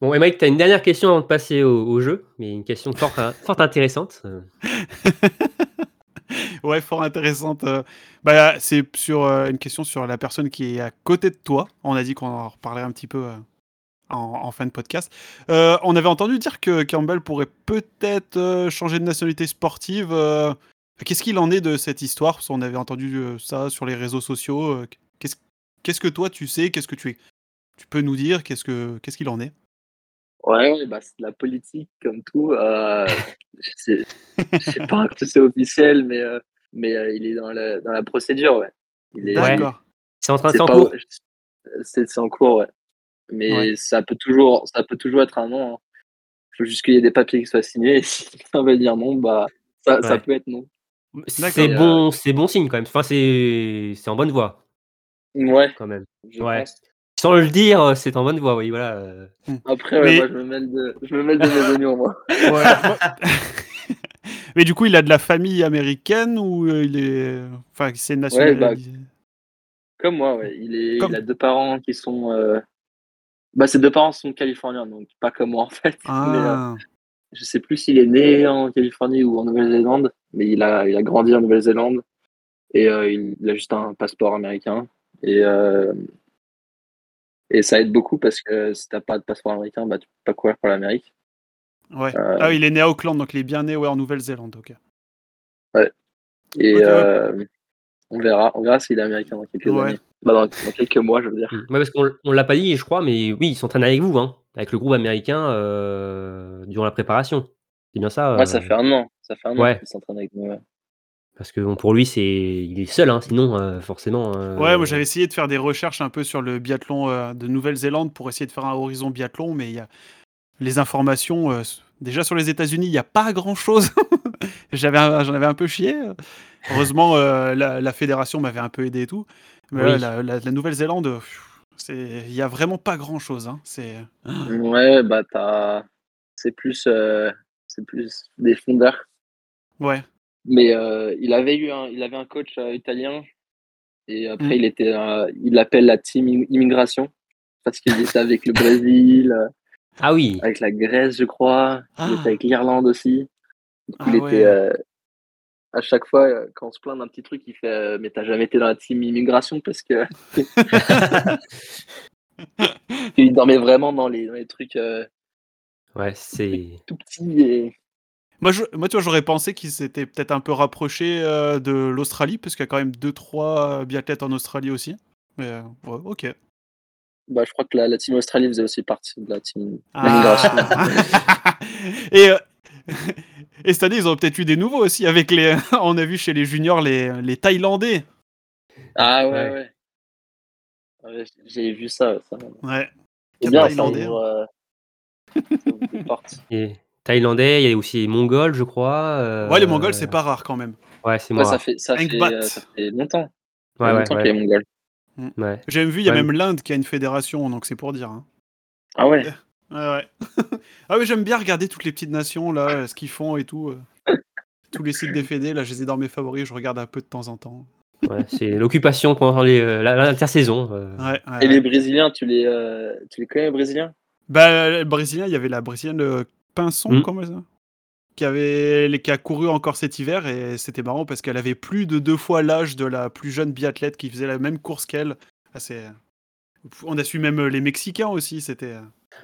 Bon, et Mike, tu as une dernière question avant de passer au, au jeu, mais une question fort, fort intéressante. Ouais, fort intéressante. euh. Bah, c'est sur euh, une question sur la personne qui est à côté de toi. On a dit qu'on en reparlerait un petit peu euh, en, en fin de podcast. Euh, on avait entendu dire que Campbell pourrait peut-être euh, changer de nationalité sportive. euh. Qu'est-ce qu'il en est de cette histoire? Parce qu'on avait entendu euh, ça sur les réseaux sociaux. Qu'est-ce que toi tu sais? Qu'est-ce que tu, tu peux nous dire Qu'est-ce que qu'est-ce qu'il en est? Ouais, bah, c'est de la politique comme tout. Euh, je sais, je sais pas que c'est officiel, mais, euh, mais euh, il est dans la, dans la procédure, ouais. Il est, D'accord. C'est en train de en cours. C'est en cours, ouais. Mais Ouais. ça peut toujours, ça peut toujours être un non. Il faut juste qu'il y ait des papiers qui soient signés. Et si quelqu'un veut dire non, bah ça, peut être non. C'est bon, c'est bon signe quand même. Enfin, c'est c'est en bonne voie Ouais, quand même. je Ouais. pense. Sans le dire, euh, c'est en bonne voie. Oui, voilà. euh. Après, ouais, Mais- moi, je me mêle de, je me mêle de mes oignons, moi. Ouais, moi- Mais du coup, il a de la famille américaine ou euh, il est. Enfin, c'est nationalisé Comme moi, ouais. Il, est, Comme- il a deux parents qui sont. euh, Bah, ses deux parents sont californiens, donc pas comme moi en fait. Mais, euh, Ah, je sais plus s'il est né en Californie ou en Nouvelle-Zélande, mais il a, il a grandi en Nouvelle-Zélande et euh, il, il a juste un passeport américain. Et, euh, et ça aide beaucoup parce que si t'as pas de passeport américain, bah, tu peux pas courir pour l'Amérique. ouais. euh, Ah, il est né à Auckland, donc il est bien né ouais, en Nouvelle-Zélande. Ok. Et ouais. euh, on verra, on verra s'il est américain dans quelques Ouais. années. Bah, dans, dans quelques mois, je veux dire. Ouais, parce qu'on on l'a pas dit, je crois, mais oui, ils s'entraînent avec vous, hein, avec le groupe américain euh, durant la préparation. C'est bien ça. Ouais, ça fait un an. Ça fait un an ouais. qu'il s'entraîne avec nous. Parce que bon, pour lui, c'est il est seul, hein, sinon euh, forcément. euh, Ouais, moi j'avais essayé de faire des recherches un peu sur le biathlon euh, de Nouvelle-Zélande pour essayer de faire un horizon biathlon, mais il y a les informations. euh, déjà sur les États-Unis, il n'y a pas grand-chose. J'avais, un- j'en avais un peu chié. Heureusement, euh, la, la fédération m'avait un peu aidé et tout. Mais Oui. la, la- la Nouvelle-Zélande, il y a vraiment pas grand-chose. hein. C'est, Ouais, bah t'as. C'est plus, euh, c'est plus des fondeurs. ouais. Mais euh, il avait eu un, il avait un coach euh, italien et après Mm. il était, euh, il l'appelle la team im- immigration parce qu'il était avec le Brésil, Ah oui. avec la Grèce, je crois. Il Ah. était avec l'Irlande aussi. Ah il ouais. était à chaque fois quand on se plaint d'un petit truc, il fait mais t'as jamais été dans la team immigration? parce que il dormait vraiment dans les, dans les trucs Ouais, c'est. tout petits et Moi, je- moi, tu vois, j'aurais pensé qu'ils s'étaient peut-être un peu rapprochés euh, de l'Australie, parce qu'il y a quand même 2-3 biathlètes en Australie aussi. Mais euh, ouais, ok. Bah, je crois que la, la team Australie faisait aussi partie de la team Ah. et, euh, et cette année, ils ont peut-être eu des nouveaux aussi. Avec les, on a vu chez les juniors les, les Thaïlandais. Ah ouais, Ouais. ouais. Ouais, J'ai vu ça. ça. Ouais. C'est bien, ça Thaïlandais. ouvre, euh, ça ouvre des portes. Et Thaïlandais, il y a aussi les Mongols, je crois. euh, Ouais, les Mongols, c'est pas rare quand même. Ouais, c'est Ouais, moi. ça, fait, ça, fait, euh, ça fait longtemps. Ouais, ouais, longtemps ouais. qu'il y a les Mongols. ouais. J'ai même vu, il y a Ouais. même l'Inde qui a une fédération, donc c'est pour dire. hein. Ah ouais. Ouais, ouais. ah oui, j'aime bien regarder toutes les petites nations, là, ce qu'ils font et tout. euh. Tous les sites des fédés, là, je les ai dans mes favoris, je regarde un peu de temps en temps. Ouais, c'est l'occupation pendant les, euh, l'intersaison. euh. Ouais, ouais, Et ouais. les Brésiliens, tu les, euh, tu les connais, les Brésiliens? Bah, le Brésilien, il y avait la Brésilienne euh, Pinson, Mm. comment ça qui, avait, les- qui a couru encore cet hiver et c'était marrant parce qu'elle avait plus de deux fois l'âge de la plus jeune biathlète qui faisait la même course qu'elle. Ah, c'est- On a su même les Mexicains aussi, c'était.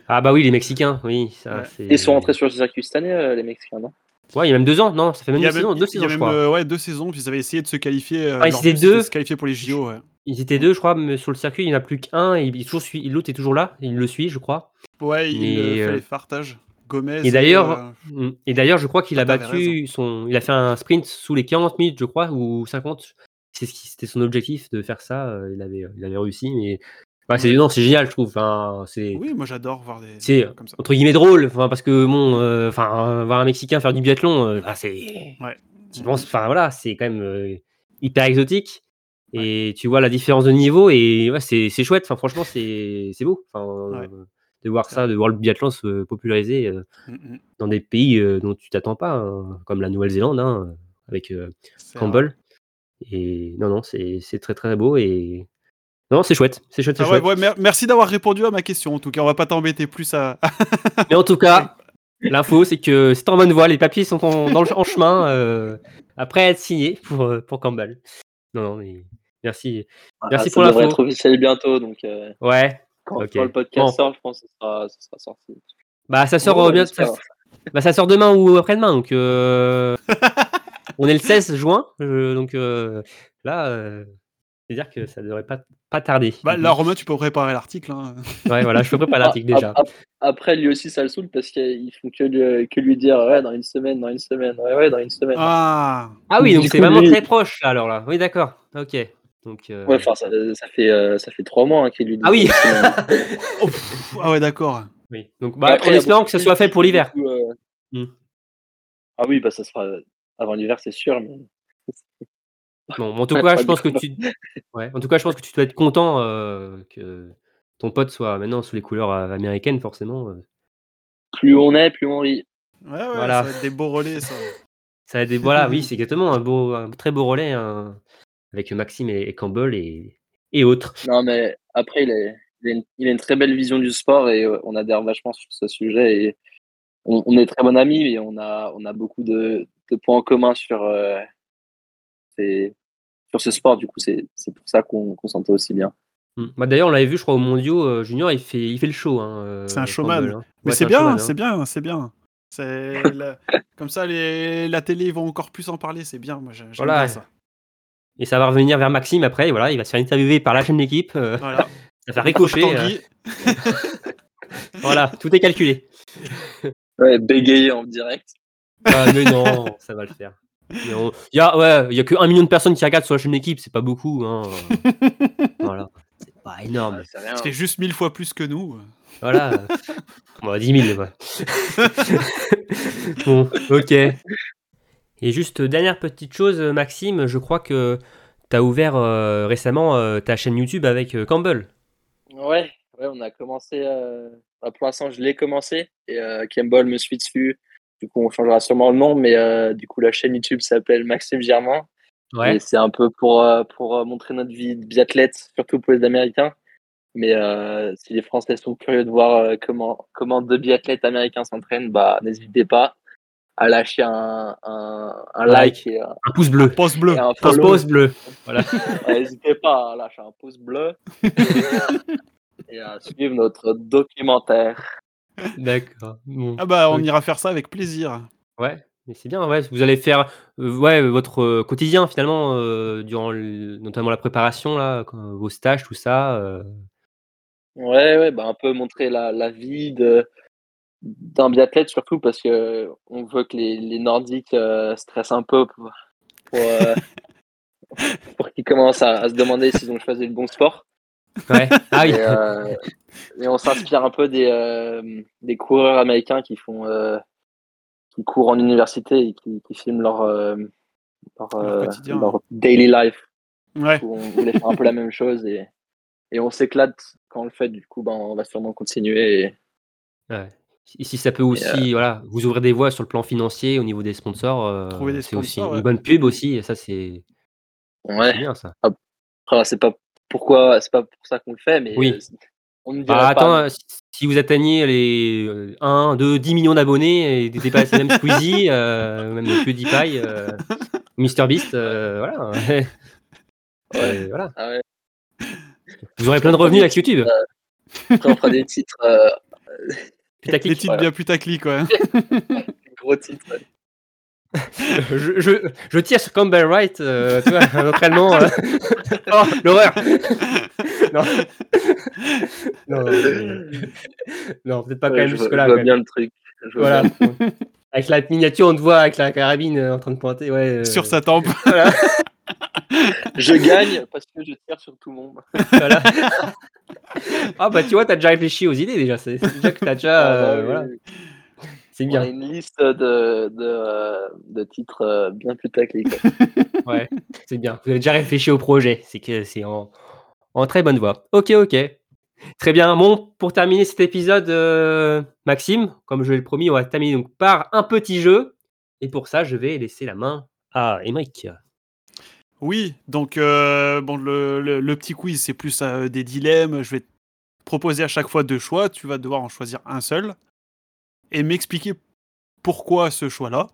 Ah bah oui, les Mexicains, oui. Ça, Ouais. c'est- Ils sont rentrés sur le circuit cette année, euh, les Mexicains, non? Ouais, il y a même deux ans, non Ça fait même Il y a deux même, saisons, deux saisons, je crois. euh, ouais, deux saisons, puis ils avaient essayé de se qualifier. euh, Ah, ils étaient deux de se qualifier pour les JO. ouais. Ils étaient deux, je crois, mais sur le circuit, il n'y en a plus qu'un et il est toujours suivi- l'autre est toujours là, il le suit, je crois. Ouais, il euh, fait euh, les fartages. Gomez. Et d'ailleurs, euh, Mm. Et d'ailleurs, je crois qu'il a battu son. Il a fait un sprint sous les 40 minutes, je crois, ou 50. C'est ce qui- C'était son objectif de faire ça. euh, Il avait, il avait réussi, mais. C'est non, c'est génial, je trouve. Enfin, c'est Oui, moi j'adore voir des. C'est- entre guillemets drôle. Enfin, parce que bon, euh, enfin, voir un Mexicain faire du biathlon, euh, ah, c'est. Ouais. Enfin voilà, c'est quand même euh, hyper exotique. Et tu vois la différence de niveau et ouais, c'est chouette. Enfin, franchement, c'est c'est beau. Enfin, Ouais. De voir ça, de voir le biathlon se populariser. euh, Mm, mm, dans des pays euh, dont tu t'attends pas, hein, comme la Nouvelle-Zélande, hein, avec euh, Campbell. Et non, non, c'est c'est très très beau et non, c'est chouette, c'est chouette, c'est Ah ouais, chouette. ouais, mer- merci d'avoir répondu à ma question. En tout cas, on va pas t'embêter plus à. Mais en tout cas, l'info, c'est que c'est en bonne voie, les papiers sont en, dans le- en chemin, euh, après être signés pour, pour Campbell. Non, non, mais merci. Merci Ah, pour Ça devrait l'info. être officiel bientôt, donc euh, Ouais, quand, le podcast Bon. sort, je pense que ça sera, ça sera sorti. bah ça sort Ouais, bien, ça, bah, ça sort demain ou après-demain, donc euh, on est le 16 juin, euh, donc euh, là, euh, c'est-à-dire que ça devrait pas, pas tarder. Bah, là. Romain, tu peux préparer l'article. hein. Ouais, voilà, je peux préparer l'article Ah, déjà. ap- Après, lui aussi, ça le saoule parce qu'ils font que lui, que lui dire ouais, dans une semaine, dans une semaine, ouais, ouais, dans une semaine. Ah, Ah oui, donc c'est vraiment lui- très proche là, alors là. Oui, d'accord. Ok. Donc, euh, Ouais, enfin, ça, ça fait, euh, ça fait trois mois hein, qu'il lui dit. Ah oui. Oh, pff, ah ouais, d'accord. oui. Donc, bah, après, en espérant que ça de soit fait pour l'hiver. euh, Hmm. Ah oui, bah ça sera avant l'hiver, c'est sûr. Mais... Bon, en tout cas, je pense que tu. Ouais. En tout cas, je pense que tu dois être content euh, que ton pote soit maintenant sous les couleurs américaines, forcément. Plus on est, plus on rit. Ouais, ouais, Voilà. ça va être des beaux relais, ça. Ça a des... Voilà, oui, c'est exactement un beau, un très beau relais hein, avec Maxime et, et Campbell et, et autres. Non, mais après, il, a une, il a une très belle vision du sport et euh, on adhère vachement sur ce sujet. Et on, on est très bons amis et on a, on a beaucoup de, de points en commun sur, euh, ces- sur ce sport. Du coup, c'est pour ça qu'on s'entend aussi bien. Hmm. Bah, D'ailleurs, on l'avait vu, je crois, au Mondiaux euh, Junior, il fait, il fait le show. hein, euh, C'est un showman. Hein. Mais c'est bien, hein. c'est bien, c'est bien. C'est la- comme ça, les... la télé ils vont encore plus en parler. C'est bien, moi j'ai- j'aime Voilà. bien ça. Et ça va revenir vers Maxime après, voilà, il va se faire interviewer par la chaîne d'équipe, euh, Voilà. ça va ricocher. euh, voilà, tout est calculé. Ouais, bégayer en direct. Ah, mais non, ça va le faire. Mais on- Il y a, ouais, il y a que un million de personnes qui regardent sur la chaîne d'équipe, c'est pas beaucoup. Hein. voilà, c'est pas énorme. C'est juste mille fois plus que nous. Voilà. Bon, 10 000, ouais. bon, ok. Et juste, euh, dernière petite chose, euh, Maxime, je crois que tu as ouvert euh, récemment euh, ta chaîne YouTube avec euh, Campbell. Ouais, ouais, on a commencé. bah, pour l'instant, je l'ai commencé et Campbell me suit dessus. Du coup, on changera sûrement le nom, mais du coup, la chaîne YouTube s'appelle Maxime Germain. Ouais. Et c'est un peu pour, pour montrer notre vie de biathlète, surtout pour les Américains. Mais si les Français sont curieux de voir comment, comment deux biathlètes américains s'entraînent, bah, n'hésitez pas à lâcher un, un, un like, Like. et, un- Un pouce bleu. Poste bleu. un pouce bleu. Voilà. N'hésitez pas à lâcher un pouce bleu et à suivre notre documentaire. D'accord. Bon. Ah bah, on ira faire ça avec plaisir. Ouais. Mais c'est bien, ouais, vous allez faire euh, ouais, votre euh, quotidien finalement, euh, durant le- notamment la préparation, là, quand- vos stages, tout ça. euh. Ouais, ouais, bah un peu montrer la, la vie de d'un biathlète surtout parce que on veut que les, les Nordiques euh, stressent un peu pour, pour, euh, pour qu'ils commencent à, à se demander s'ils ont choisi le bon sport. Ouais. Ah oui. Et, euh, et on s'inspire un peu des, des coureurs américains qui font qui courent en université et qui, qui filment leur, leur, Leur quotidien. leur daily life. Ouais. où on voulait faire un peu la même chose et, et on s'éclate quand on le fait. Du coup, ben, on va sûrement continuer. Et, Ouais. Et si ça peut aussi, voilà, vous ouvrir des voies sur le plan financier au niveau des sponsors, euh, Trouver des c'est aussi sponsors, une bonne pub aussi. Et ça, c'est c'est ouais. bien ça. Après, c'est pas pourquoi, c'est pas pour ça qu'on le fait, mais Oui. euh, on ne dirait Ah, attends, pas. euh, si- si vous atteignez les euh, 1, 2, 10 millions d'abonnés et dépassez même Squeezie, euh, même PewDiePie, euh, MrBeast, euh, voilà. Euh, voilà. Ah ouais. Vous aurez plein de revenus avec YouTube. Après, on fera des titres, euh, Putaclic. Les titres voilà. bien putaclic, ouais. gros titres. ouais. je, je, je tire sur Campbell Wright, euh, tu vois, un entraînement. euh. oh, l'horreur Non, non, mais- non, peut-être pas quand Ouais, même je vois, jusque-là. je vois quand même. bien le truc. Je vois Voilà. bien. avec la miniature, on te voit avec la carabine euh, en train de pointer. Ouais, euh, Sur sa tempe. Voilà. Je gagne parce que je tire sur tout le monde. voilà. ah bah tu vois, t'as déjà réfléchi aux idées déjà. C'est déjà que t'as déjà. Ah, bah euh, oui, voilà. oui. C'est On bien. a une liste de, de, de titres bien putaclic. Ouais, c'est bien. Vous avez déjà réfléchi au projet. C'est que c'est en, en très bonne voie. Ok, ok. Très bien. Bon, pour terminer cet épisode, euh, Maxime, comme je l'ai promis, on va terminer donc par un petit jeu. Et pour ça, je vais laisser la main à Emric. Oui, donc euh, bon, le petit quiz, c'est plus euh, des dilemmes. Je vais te proposer à chaque fois deux choix. Tu vas devoir en choisir un seul et m'expliquer pourquoi ce choix-là.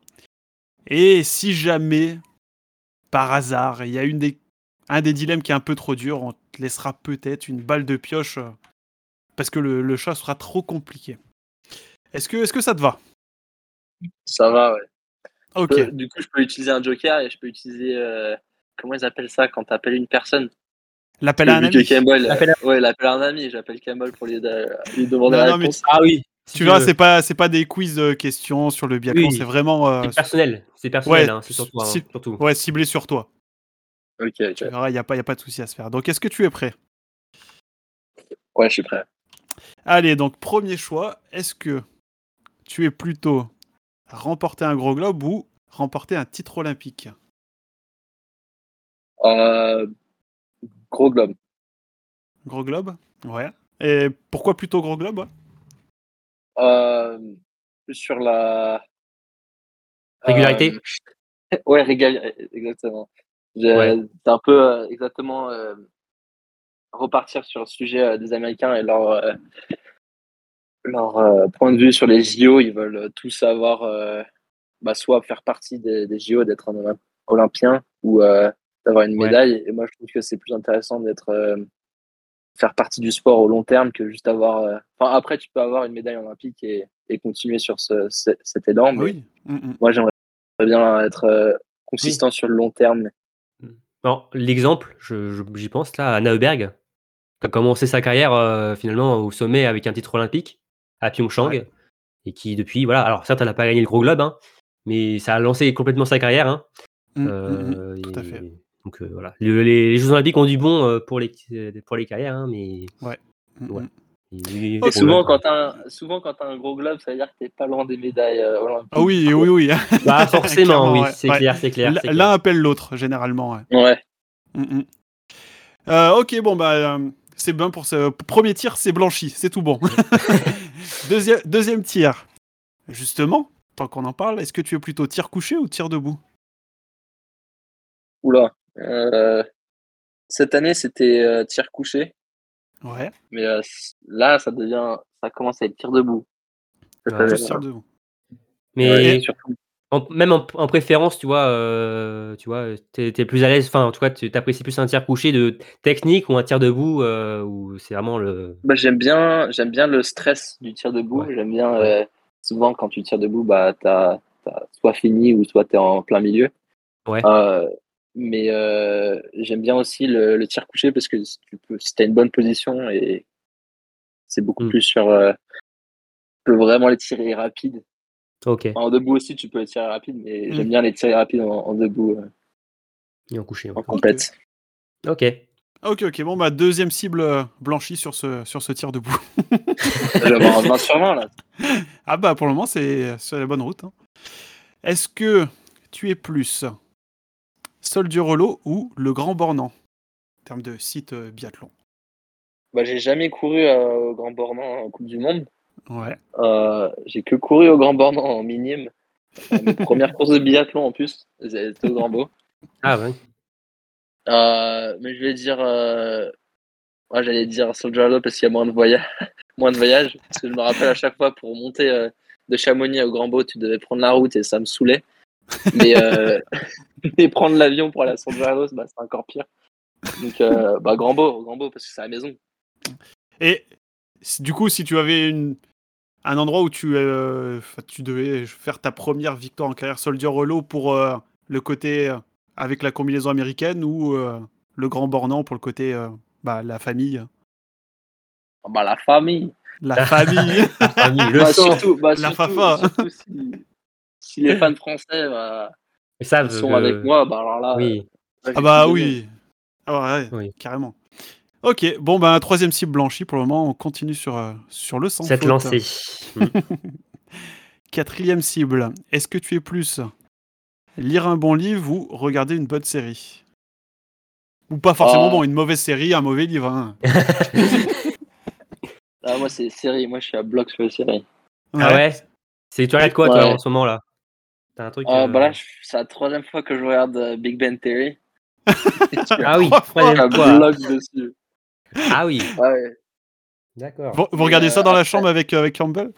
Et si jamais, par hasard, il y a une des, un des dilemmes qui est un peu trop dur, on te laissera peut-être une balle de pioche euh, parce que le, le choix sera trop compliqué. Est-ce que, est-ce que ça te va? Ça va, ouais. Ok. Euh, Du coup, je peux utiliser un joker et je peux utiliser. euh, comment ils appellent ça quand tu appelles une personne? L'appel à un ami. Campbell, L'appel euh, ouais, l'appel à un ami. J'appelle Campbell pour lui, de- lui demander Non, la non, mais réponse. Ah oui. Tu verras, c'est pas, c'est pas des quiz de questions sur le biathlon, Oui. c'est vraiment euh, C'est personnel. C'est personnel, Ouais, hein, c'est sur toi, hein, surtout. ouais, ciblé sur toi. Ok, il n'y a, pas- y a pas de souci à se faire. Donc, est-ce que tu es prêt? Ouais, je suis prêt. Allez, donc, premier choix. Est-ce que tu es plutôt remporter un gros globe ou remporter un titre olympique? Euh, gros globe. Gros globe Ouais. Et pourquoi plutôt gros globe? Euh, sur la. Régularité Euh, Ouais, régal... exactement. Ouais. C'est un peu euh, exactement euh, repartir sur le sujet euh, des Américains et leur, leur point de vue sur les JO. Ils veulent tous avoir, bah, soit faire partie des, des JO, d'être un Olymp- Olympien ou d'avoir une Ouais. médaille. Et moi, je trouve que c'est plus intéressant d'être faire partie du sport au long terme que juste avoir. euh, Enfin, après, tu peux avoir une médaille olympique et, et continuer sur ce, ce- cet élan. mais Oui. Mm, mm. moi, j'aimerais bien être euh, consistant sur le long terme. L'exemple, j'y pense là, Anna Heuberg, qui a commencé sa carrière euh, finalement au sommet avec un titre olympique à Pyeongchang, Ouais. et qui depuis, voilà, alors certes, elle n'a pas gagné le gros globe, hein, mais ça a lancé complètement sa carrière. hein. Mm, mm, mm. Euh, tout à fait. Donc euh, voilà, Le- les, les Jeux olympiques ont du bon pour, les, pour les carrières, hein, mais Ouais. Et souvent, quand t'as un, souvent, quand t'as un gros globe, ça veut dire que t'es pas loin des médailles euh, olympiques. Ah oui, oui, oui. Bah, forcément, oui, c'est Ouais. clair, c'est clair. L'un appelle l'autre, généralement. ouais. Ouais. Mm, mm. Euh, ok, bon, bah, euh, c'est bien pour ce premier tir, c'est blanchi, c'est tout bon. deuxième, deuxième tir. Justement, tant qu'on en parle, est-ce que tu es plutôt tir couché ou tir debout? Oula. Euh, cette année, c'était euh, tir couché, Ouais, mais euh, là, ça devient, ça commence à être tir debout. Ouais, debout. Mais Ouais, surtout. En- même en, en préférence, tu vois, euh, tu vois, t'es, t'es plus à l'aise. Enfin, en tout cas, tu apprécies plus un tir couché de technique ou un tir debout euh, où c'est vraiment le. Bah, j'aime bien, j'aime bien le stress du tir debout. Ouais. J'aime bien. Ouais. euh, souvent, quand tu tires debout, bah, t'as t'as soit fini ou soit tu es en plein milieu. Ouais. Mais euh, j'aime bien aussi le, le tir couché parce que si tu peux, si as une bonne position et c'est beaucoup Mm. plus sur. euh, tu peux vraiment les tirer rapides. En debout aussi, tu peux les tirer rapides, mais Mm. j'aime bien les tirer rapides en, en debout, euh, Et en couché. en compète. Ok. Ok, ok. Bon, bah, deuxième cible blanchie sur ce, sur ce tir debout. Je vais avoir un 20 sur 20 là. Ah bah pour le moment c'est sur la bonne route. hein. Est-ce que tu es plus Soldier Rollo ou le Grand Bornand en termes de site euh, biathlon? Bah, j'ai jamais couru euh, au Grand Bornand en Coupe du Monde. Ouais. Euh, j'ai que couru au Grand Bornand en minime. Euh, Mes premières courses de biathlon en plus, c'était au Grand Beau. Ah ouais. Euh, mais je vais dire, euh, ouais, j'allais dire Soldier parce qu'il y a moins de voyage, moins de voyage. Parce que je me rappelle à chaque fois pour monter euh, de Chamonix au Grand Beau, tu devais prendre la route et ça me saoulait. Mais, euh, mais prendre l'avion pour aller à Hollow, bah, c'est encore pire. Donc, euh, bah, Grand Beau, Grand Beau parce que c'est à la maison. Et du coup, si tu avais une, un endroit où tu, euh, tu devais faire ta première victoire en carrière Soldier Rollo pour euh, le côté euh, avec la combinaison américaine ou euh, le Grand Bornand pour le côté euh, bah, la famille? Ah, Bah, la famille. La famille Famille, le Bah, surtout, bah, La surtout- fafa. surtout si, si les fans français bah, Ils savent. sont que- avec moi, bah alors là. Oui. euh, Ah bah oui. Ah ouais, Oui. carrément. Ok, bon bah troisième cible blanchie pour le moment, on continue sur, euh, sur le sans Cette lancée. Quatrième cible, est-ce que tu es plus lire un bon livre ou regarder une bonne série? Ou pas forcément Oh. bon, une mauvaise série, un mauvais livre. hein. Ah, moi, c'est série. Moi, je suis à bloc sur les séries. Ah ouais? C'est tu regardes quoi toi Ouais. en ce moment là? T'as un truc. Ah, euh, bah là, c'est la troisième fois que je regarde euh, Big Ben Theory. Ah oui. Fois. bloc dessus. Ah oui. Ouais, D'accord. Vous, regardez ça euh, dans la après- chambre avec, avec Campbell?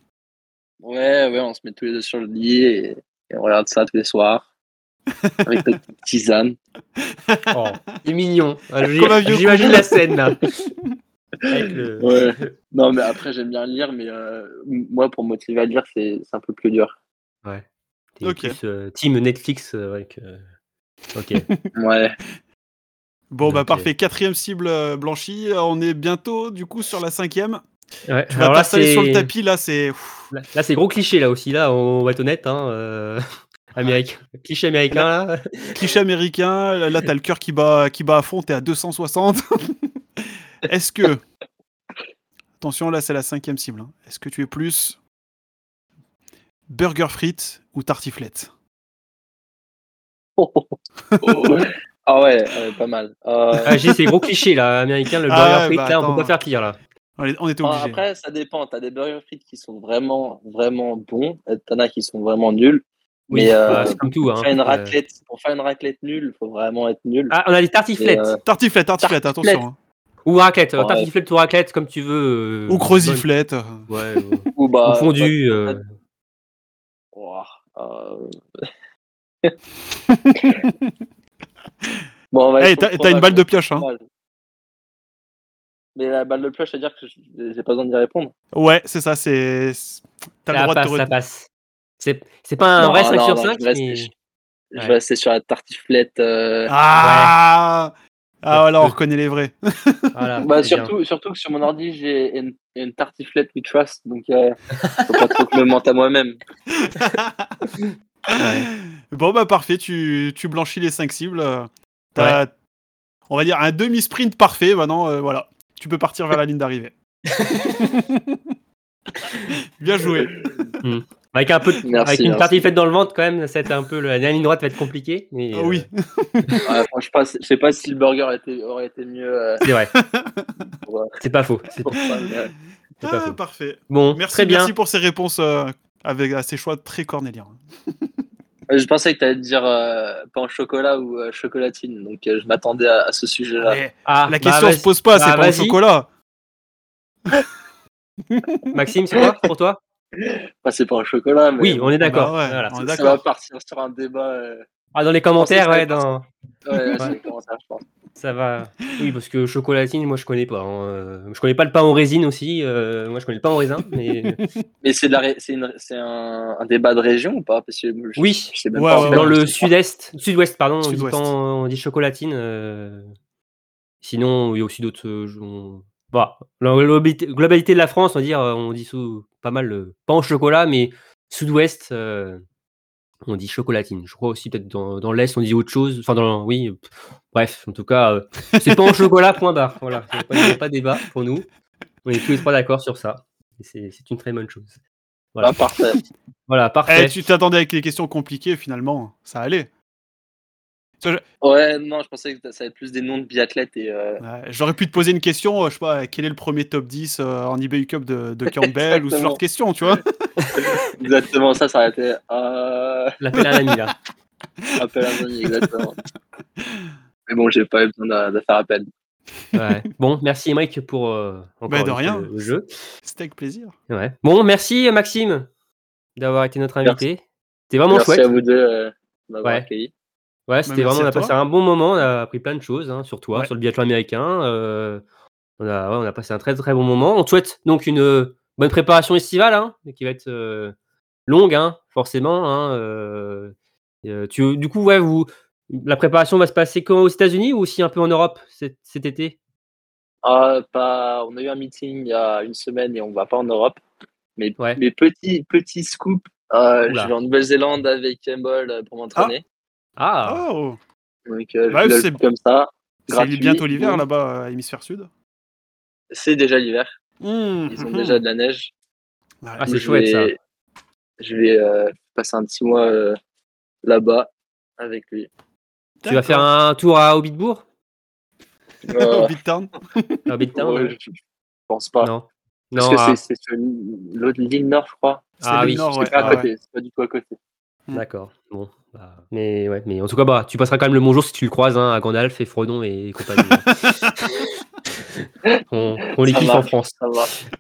Ouais, ouais, on se met tous les deux sur le lit et, et on regarde ça tous les soirs. avec notre tisane. Oh, c'est mignon. Ah, un J'imagine la scène là. Avec le- Ouais. Non, mais après, j'aime bien lire, mais euh, moi, pour me motiver à lire, c'est c'est un peu plus dur. Ouais. Plus euh, team Netflix euh, avec. euh, Ok. Ouais. Bon bah Ok. parfait, quatrième cible euh, blanchie, on est bientôt du coup sur la cinquième. Ouais. Tu vas Alors là, t'installer sur le tapis, là c'est... Là, là, c'est gros cliché là aussi. Là, on va être honnête. Hein, euh, américain. Cliché américain là. cliché américain, là, là, t'as le cœur qui bat, qui bat à fond, t'es à 260. Est-ce que... Attention, là c'est la cinquième cible. hein. Est-ce que tu es plus burger frites ou tartiflette ah ouais, ouais, pas mal. Euh, Ah, c'est gros cliché là. Américain, le Ah burger ouais, frites bah là, on peut pas faire pire là. on, est- on était ah, obligé. après, ça dépend. T'as des burgers frites qui sont vraiment, vraiment bons. et T'en as qui sont vraiment nuls. Oui, Mais, euh, bah, c'est comme tout. Pour Hein. faire une Euh, raclette, pour faire une raclette nulle, il faut vraiment être nul. Ah, on a des tartiflettes. Et, euh, Tartiflette, tartiflette, tartiflette. attention. hein. Ou raclette. Ouais. Tartiflette ou raclette, comme tu veux. euh, Ou croziflette. Ouais. ou- Ou bah, ou fondu. bah, ouah, euh, bon, Hey, t'as une balle de pioche, hein. Mais la balle de pioche, c'est-à-dire que j'ai pas besoin d'y répondre. Ouais, c'est ça, c'est... T'as le Ça droit passe, de te ça passe. C'est c'est pas un Non, vrai 5 non, sur non, 5, je vais mais. rester- Je Ouais. vais rester sur la tartiflette. euh, Ah Ah voilà, on reconnaît les vrais. Voilà, Bah, surtout, surtout que sur mon ordi, j'ai une, une tartiflette We Trust, donc euh, faut pas trop que je me mente à moi-même. Bon bah parfait, tu, tu blanchis les 5 cibles. T'as, on va dire, un demi-sprint parfait. Maintenant, euh, voilà, tu peux partir vers la ligne d'arrivée. Bien joué. Avec un peu de- Merci, avec une merci. tartiflette dans le ventre quand même, c'est un peu le- la ligne droite va être compliquée. Mais, Ah euh, oui. Ouais, franchement, je sais pas si le burger était- aurait été mieux. euh, c'est vrai. Ouais. C'est pas faux. C'est c'est pas Ah, faux. parfait. Bon, Merci, très bien. merci pour ces réponses euh, avec à ces choix très cornéliens. Je pensais que tu allais dire euh, pain au chocolat ou euh, chocolatine, donc euh, je m'attendais à, à ce sujet-là. Ah, la bah, question vas-y. se pose pas, Bah, c'est pas au chocolat. Maxime, c'est quoi pour toi? Enfin, c'est pas un chocolat, mais Oui, on est d'accord. Bah ouais, Voilà. on est ça d'accord. va partir sur un débat. euh, Ah, dans les commentaires, ça, ouais, dans... Ouais, ouais, ça, je pense. ça va. Oui, parce que chocolatine, moi je connais pas. hein, euh, Je connais pas le pain en résine aussi. euh, Moi je connais le pain en raisin, mais Mais c'est de la ré- c'est une- c'est un, un débat de région ou pas? Parce que je- Oui. je sais même Ouais, pas. en ouais, fait. dans le sud-est, sud-ouest, pardon, on dit, Sud-ouest. pain- on dit chocolatine. euh, Sinon, il y a aussi d'autres. euh, on- Voilà. La globalité, globalité de la France, on va dire, euh, on dit sous, pas mal pain au chocolat, mais sud-ouest, euh, on dit chocolatine. Je crois aussi peut-être dans, dans l'est, on dit autre chose. Enfin, dans, oui. Bref, en tout cas, euh, c'est pas au chocolat. Point barre. Voilà. Il n'y a, pas- a pas de débat pour nous. On est tous les trois d'accord sur ça. C'est c'est une très bonne chose. Voilà. Ah, parfait. Voilà, Eh, parfait. tu t'attendais avec les questions compliquées, finalement, ça allait. Ouais, non, je pensais que ça allait être plus des noms de biathlètes et. euh, Ouais, J'aurais pu te poser une question, euh, je sais pas, quel est le premier top 10 euh, en eBay Cup de, de Campbell ou ce genre de question, tu vois exactement ça, ça aurait été. Euh... L'appel à un ami, là. Appel à un ami, exactement. Mais bon, j'ai pas eu besoin de, de faire appel. Ouais. Bon, merci Emric pour euh, encore Bah, de rien. le, le jeu. C'était avec plaisir. Ouais. Bon, merci euh, Maxime d'avoir été notre Merci. invité. C'était vraiment Merci chouette. à vous deux euh, m'avoir Ouais. accueilli. Ouais, c'était Bah, merci vraiment, on a toi. passé un bon moment, on a appris plein de choses hein, sur toi, Ouais. sur le biathlon américain. euh, on, a, ouais, on a passé un très très bon moment. On te souhaite donc une euh, bonne préparation estivale, hein, qui va être euh, longue, hein, forcément. hein, euh, euh, tu, du coup, ouais, vous, la préparation va se passer quand aux États-Unis ou aussi un peu en Europe cet, cet été? Ah, pas... On a eu un meeting il y a une semaine et on va pas en Europe. Mais, Ouais. mais petit, petit scoop, euh, je vais en Nouvelle-Zélande avec euh, pour m'entraîner. Ah, Oh Donc, euh, je laisse comme ça. C'est bientôt l'hiver là-bas, à hémisphère sud. C'est déjà l'hiver. Mmh, Ils ont mmh. déjà de la neige. Ouais. Ah, c'est Je chouette ça. Je vais euh, passer un petit mois euh, là-bas avec lui. Tu vas faire un tour à Hobbitbourg Euh, Au Big Town. À Hobbittown ouais, ouais. je, pense pas. Non. Parce Non, que ah, c'est- c'est sur l'autre l'île nord, je crois. C'est Ah oui, C'est ouais. pas à Ah ouais. côté, c'est pas du tout à côté. D'accord. Bon. bah, mais ouais, mais en tout cas, bah, tu passeras quand même le bonjour si tu le croises hein, à Gandalf et Frodon et compagnie. on, on les kiffe en. France.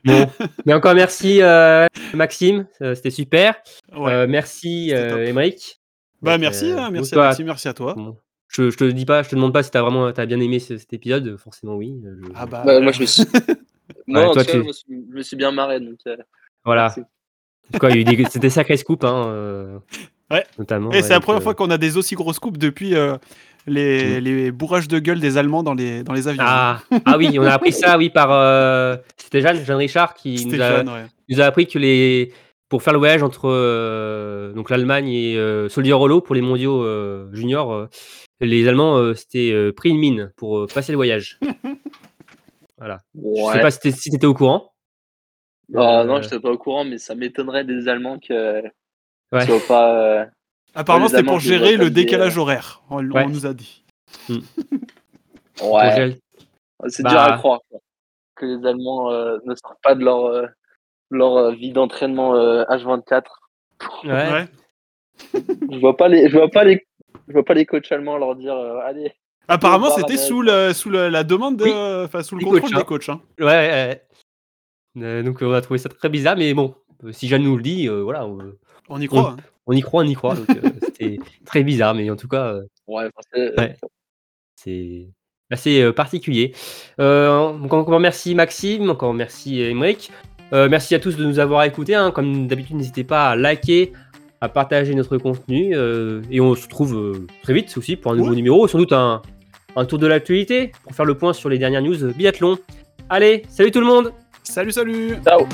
Bon. Mais encore merci euh, Maxime, euh, c'était super. Ouais. Euh, merci euh, Émeric. bah Donc, merci, euh, hein, merci à Maxime, merci à toi. bon, je, je te dis pas, je te demande pas si t'as vraiment as bien aimé ce- cet épisode, forcément oui. je- Ah bah, Bah, moi, je me suis. Moi, en toi, cas, tu- je me suis, je me suis bien marré. Donc, euh, voilà. merci. En tout cas, il y a eu des- c'était sacré scoop, hein, euh, Ouais. notamment. Et c'est la première euh, fois qu'on a des aussi grosses coupes depuis euh, les, les bourrages de gueule des Allemands dans les, dans les avions. Ah, ah oui, on a appris ça, oui, par. euh, C'était Jeanne, Jeanne Richard qui nous a, jeune, ouais. nous a appris que les. Pour faire le voyage entre euh, donc l'Allemagne et euh, Soldier pour les mondiaux euh, juniors, euh, les Allemands euh, s'étaient euh, pris une mine pour euh, passer le voyage. voilà. Je sais pas si si t'étais au courant. Ah, Euh, non, je n'étais pas au courant, mais ça m'étonnerait des Allemands que Ouais. pas. euh, Apparemment, c'était pour gérer le décalage euh, horaire. On, on Ouais. nous a dit. Ouais, Angèle. c'est Bah. dur à croire quoi. que les Allemands euh, ne sortent pas de leur, euh, leur vie d'entraînement euh, H24. Ouais. Ouais. Je vois pas les, je vois pas les, je vois pas les coachs allemands leur dire euh, allez. Apparemment, Bah, c'était bah, sous, le, sous le- la demande, de, Oui. enfin sous le Des contrôle coachs, hein. des coachs. hein. Ouais, ouais. Euh, donc on a trouvé ça très bizarre, mais bon, si Jeanne nous le dit, euh, voilà, on, On y croit. hein. on y croit, on y croit. Donc euh, c'était très bizarre, mais en tout cas, euh, Ouais, c'est- Ouais. c'est assez euh, particulier. Euh, donc encore merci Maxime, encore merci Emric. Euh, merci à tous de nous avoir écoutés. hein. Comme d'habitude, n'hésitez pas à liker, à partager notre contenu. euh, et on se retrouve euh, très vite aussi pour un nouveau Ouais. numéro, sans doute un, un tour de l'actualité pour faire le point sur les dernières news biathlon. Allez, salut tout le monde Salut, salut Ciao.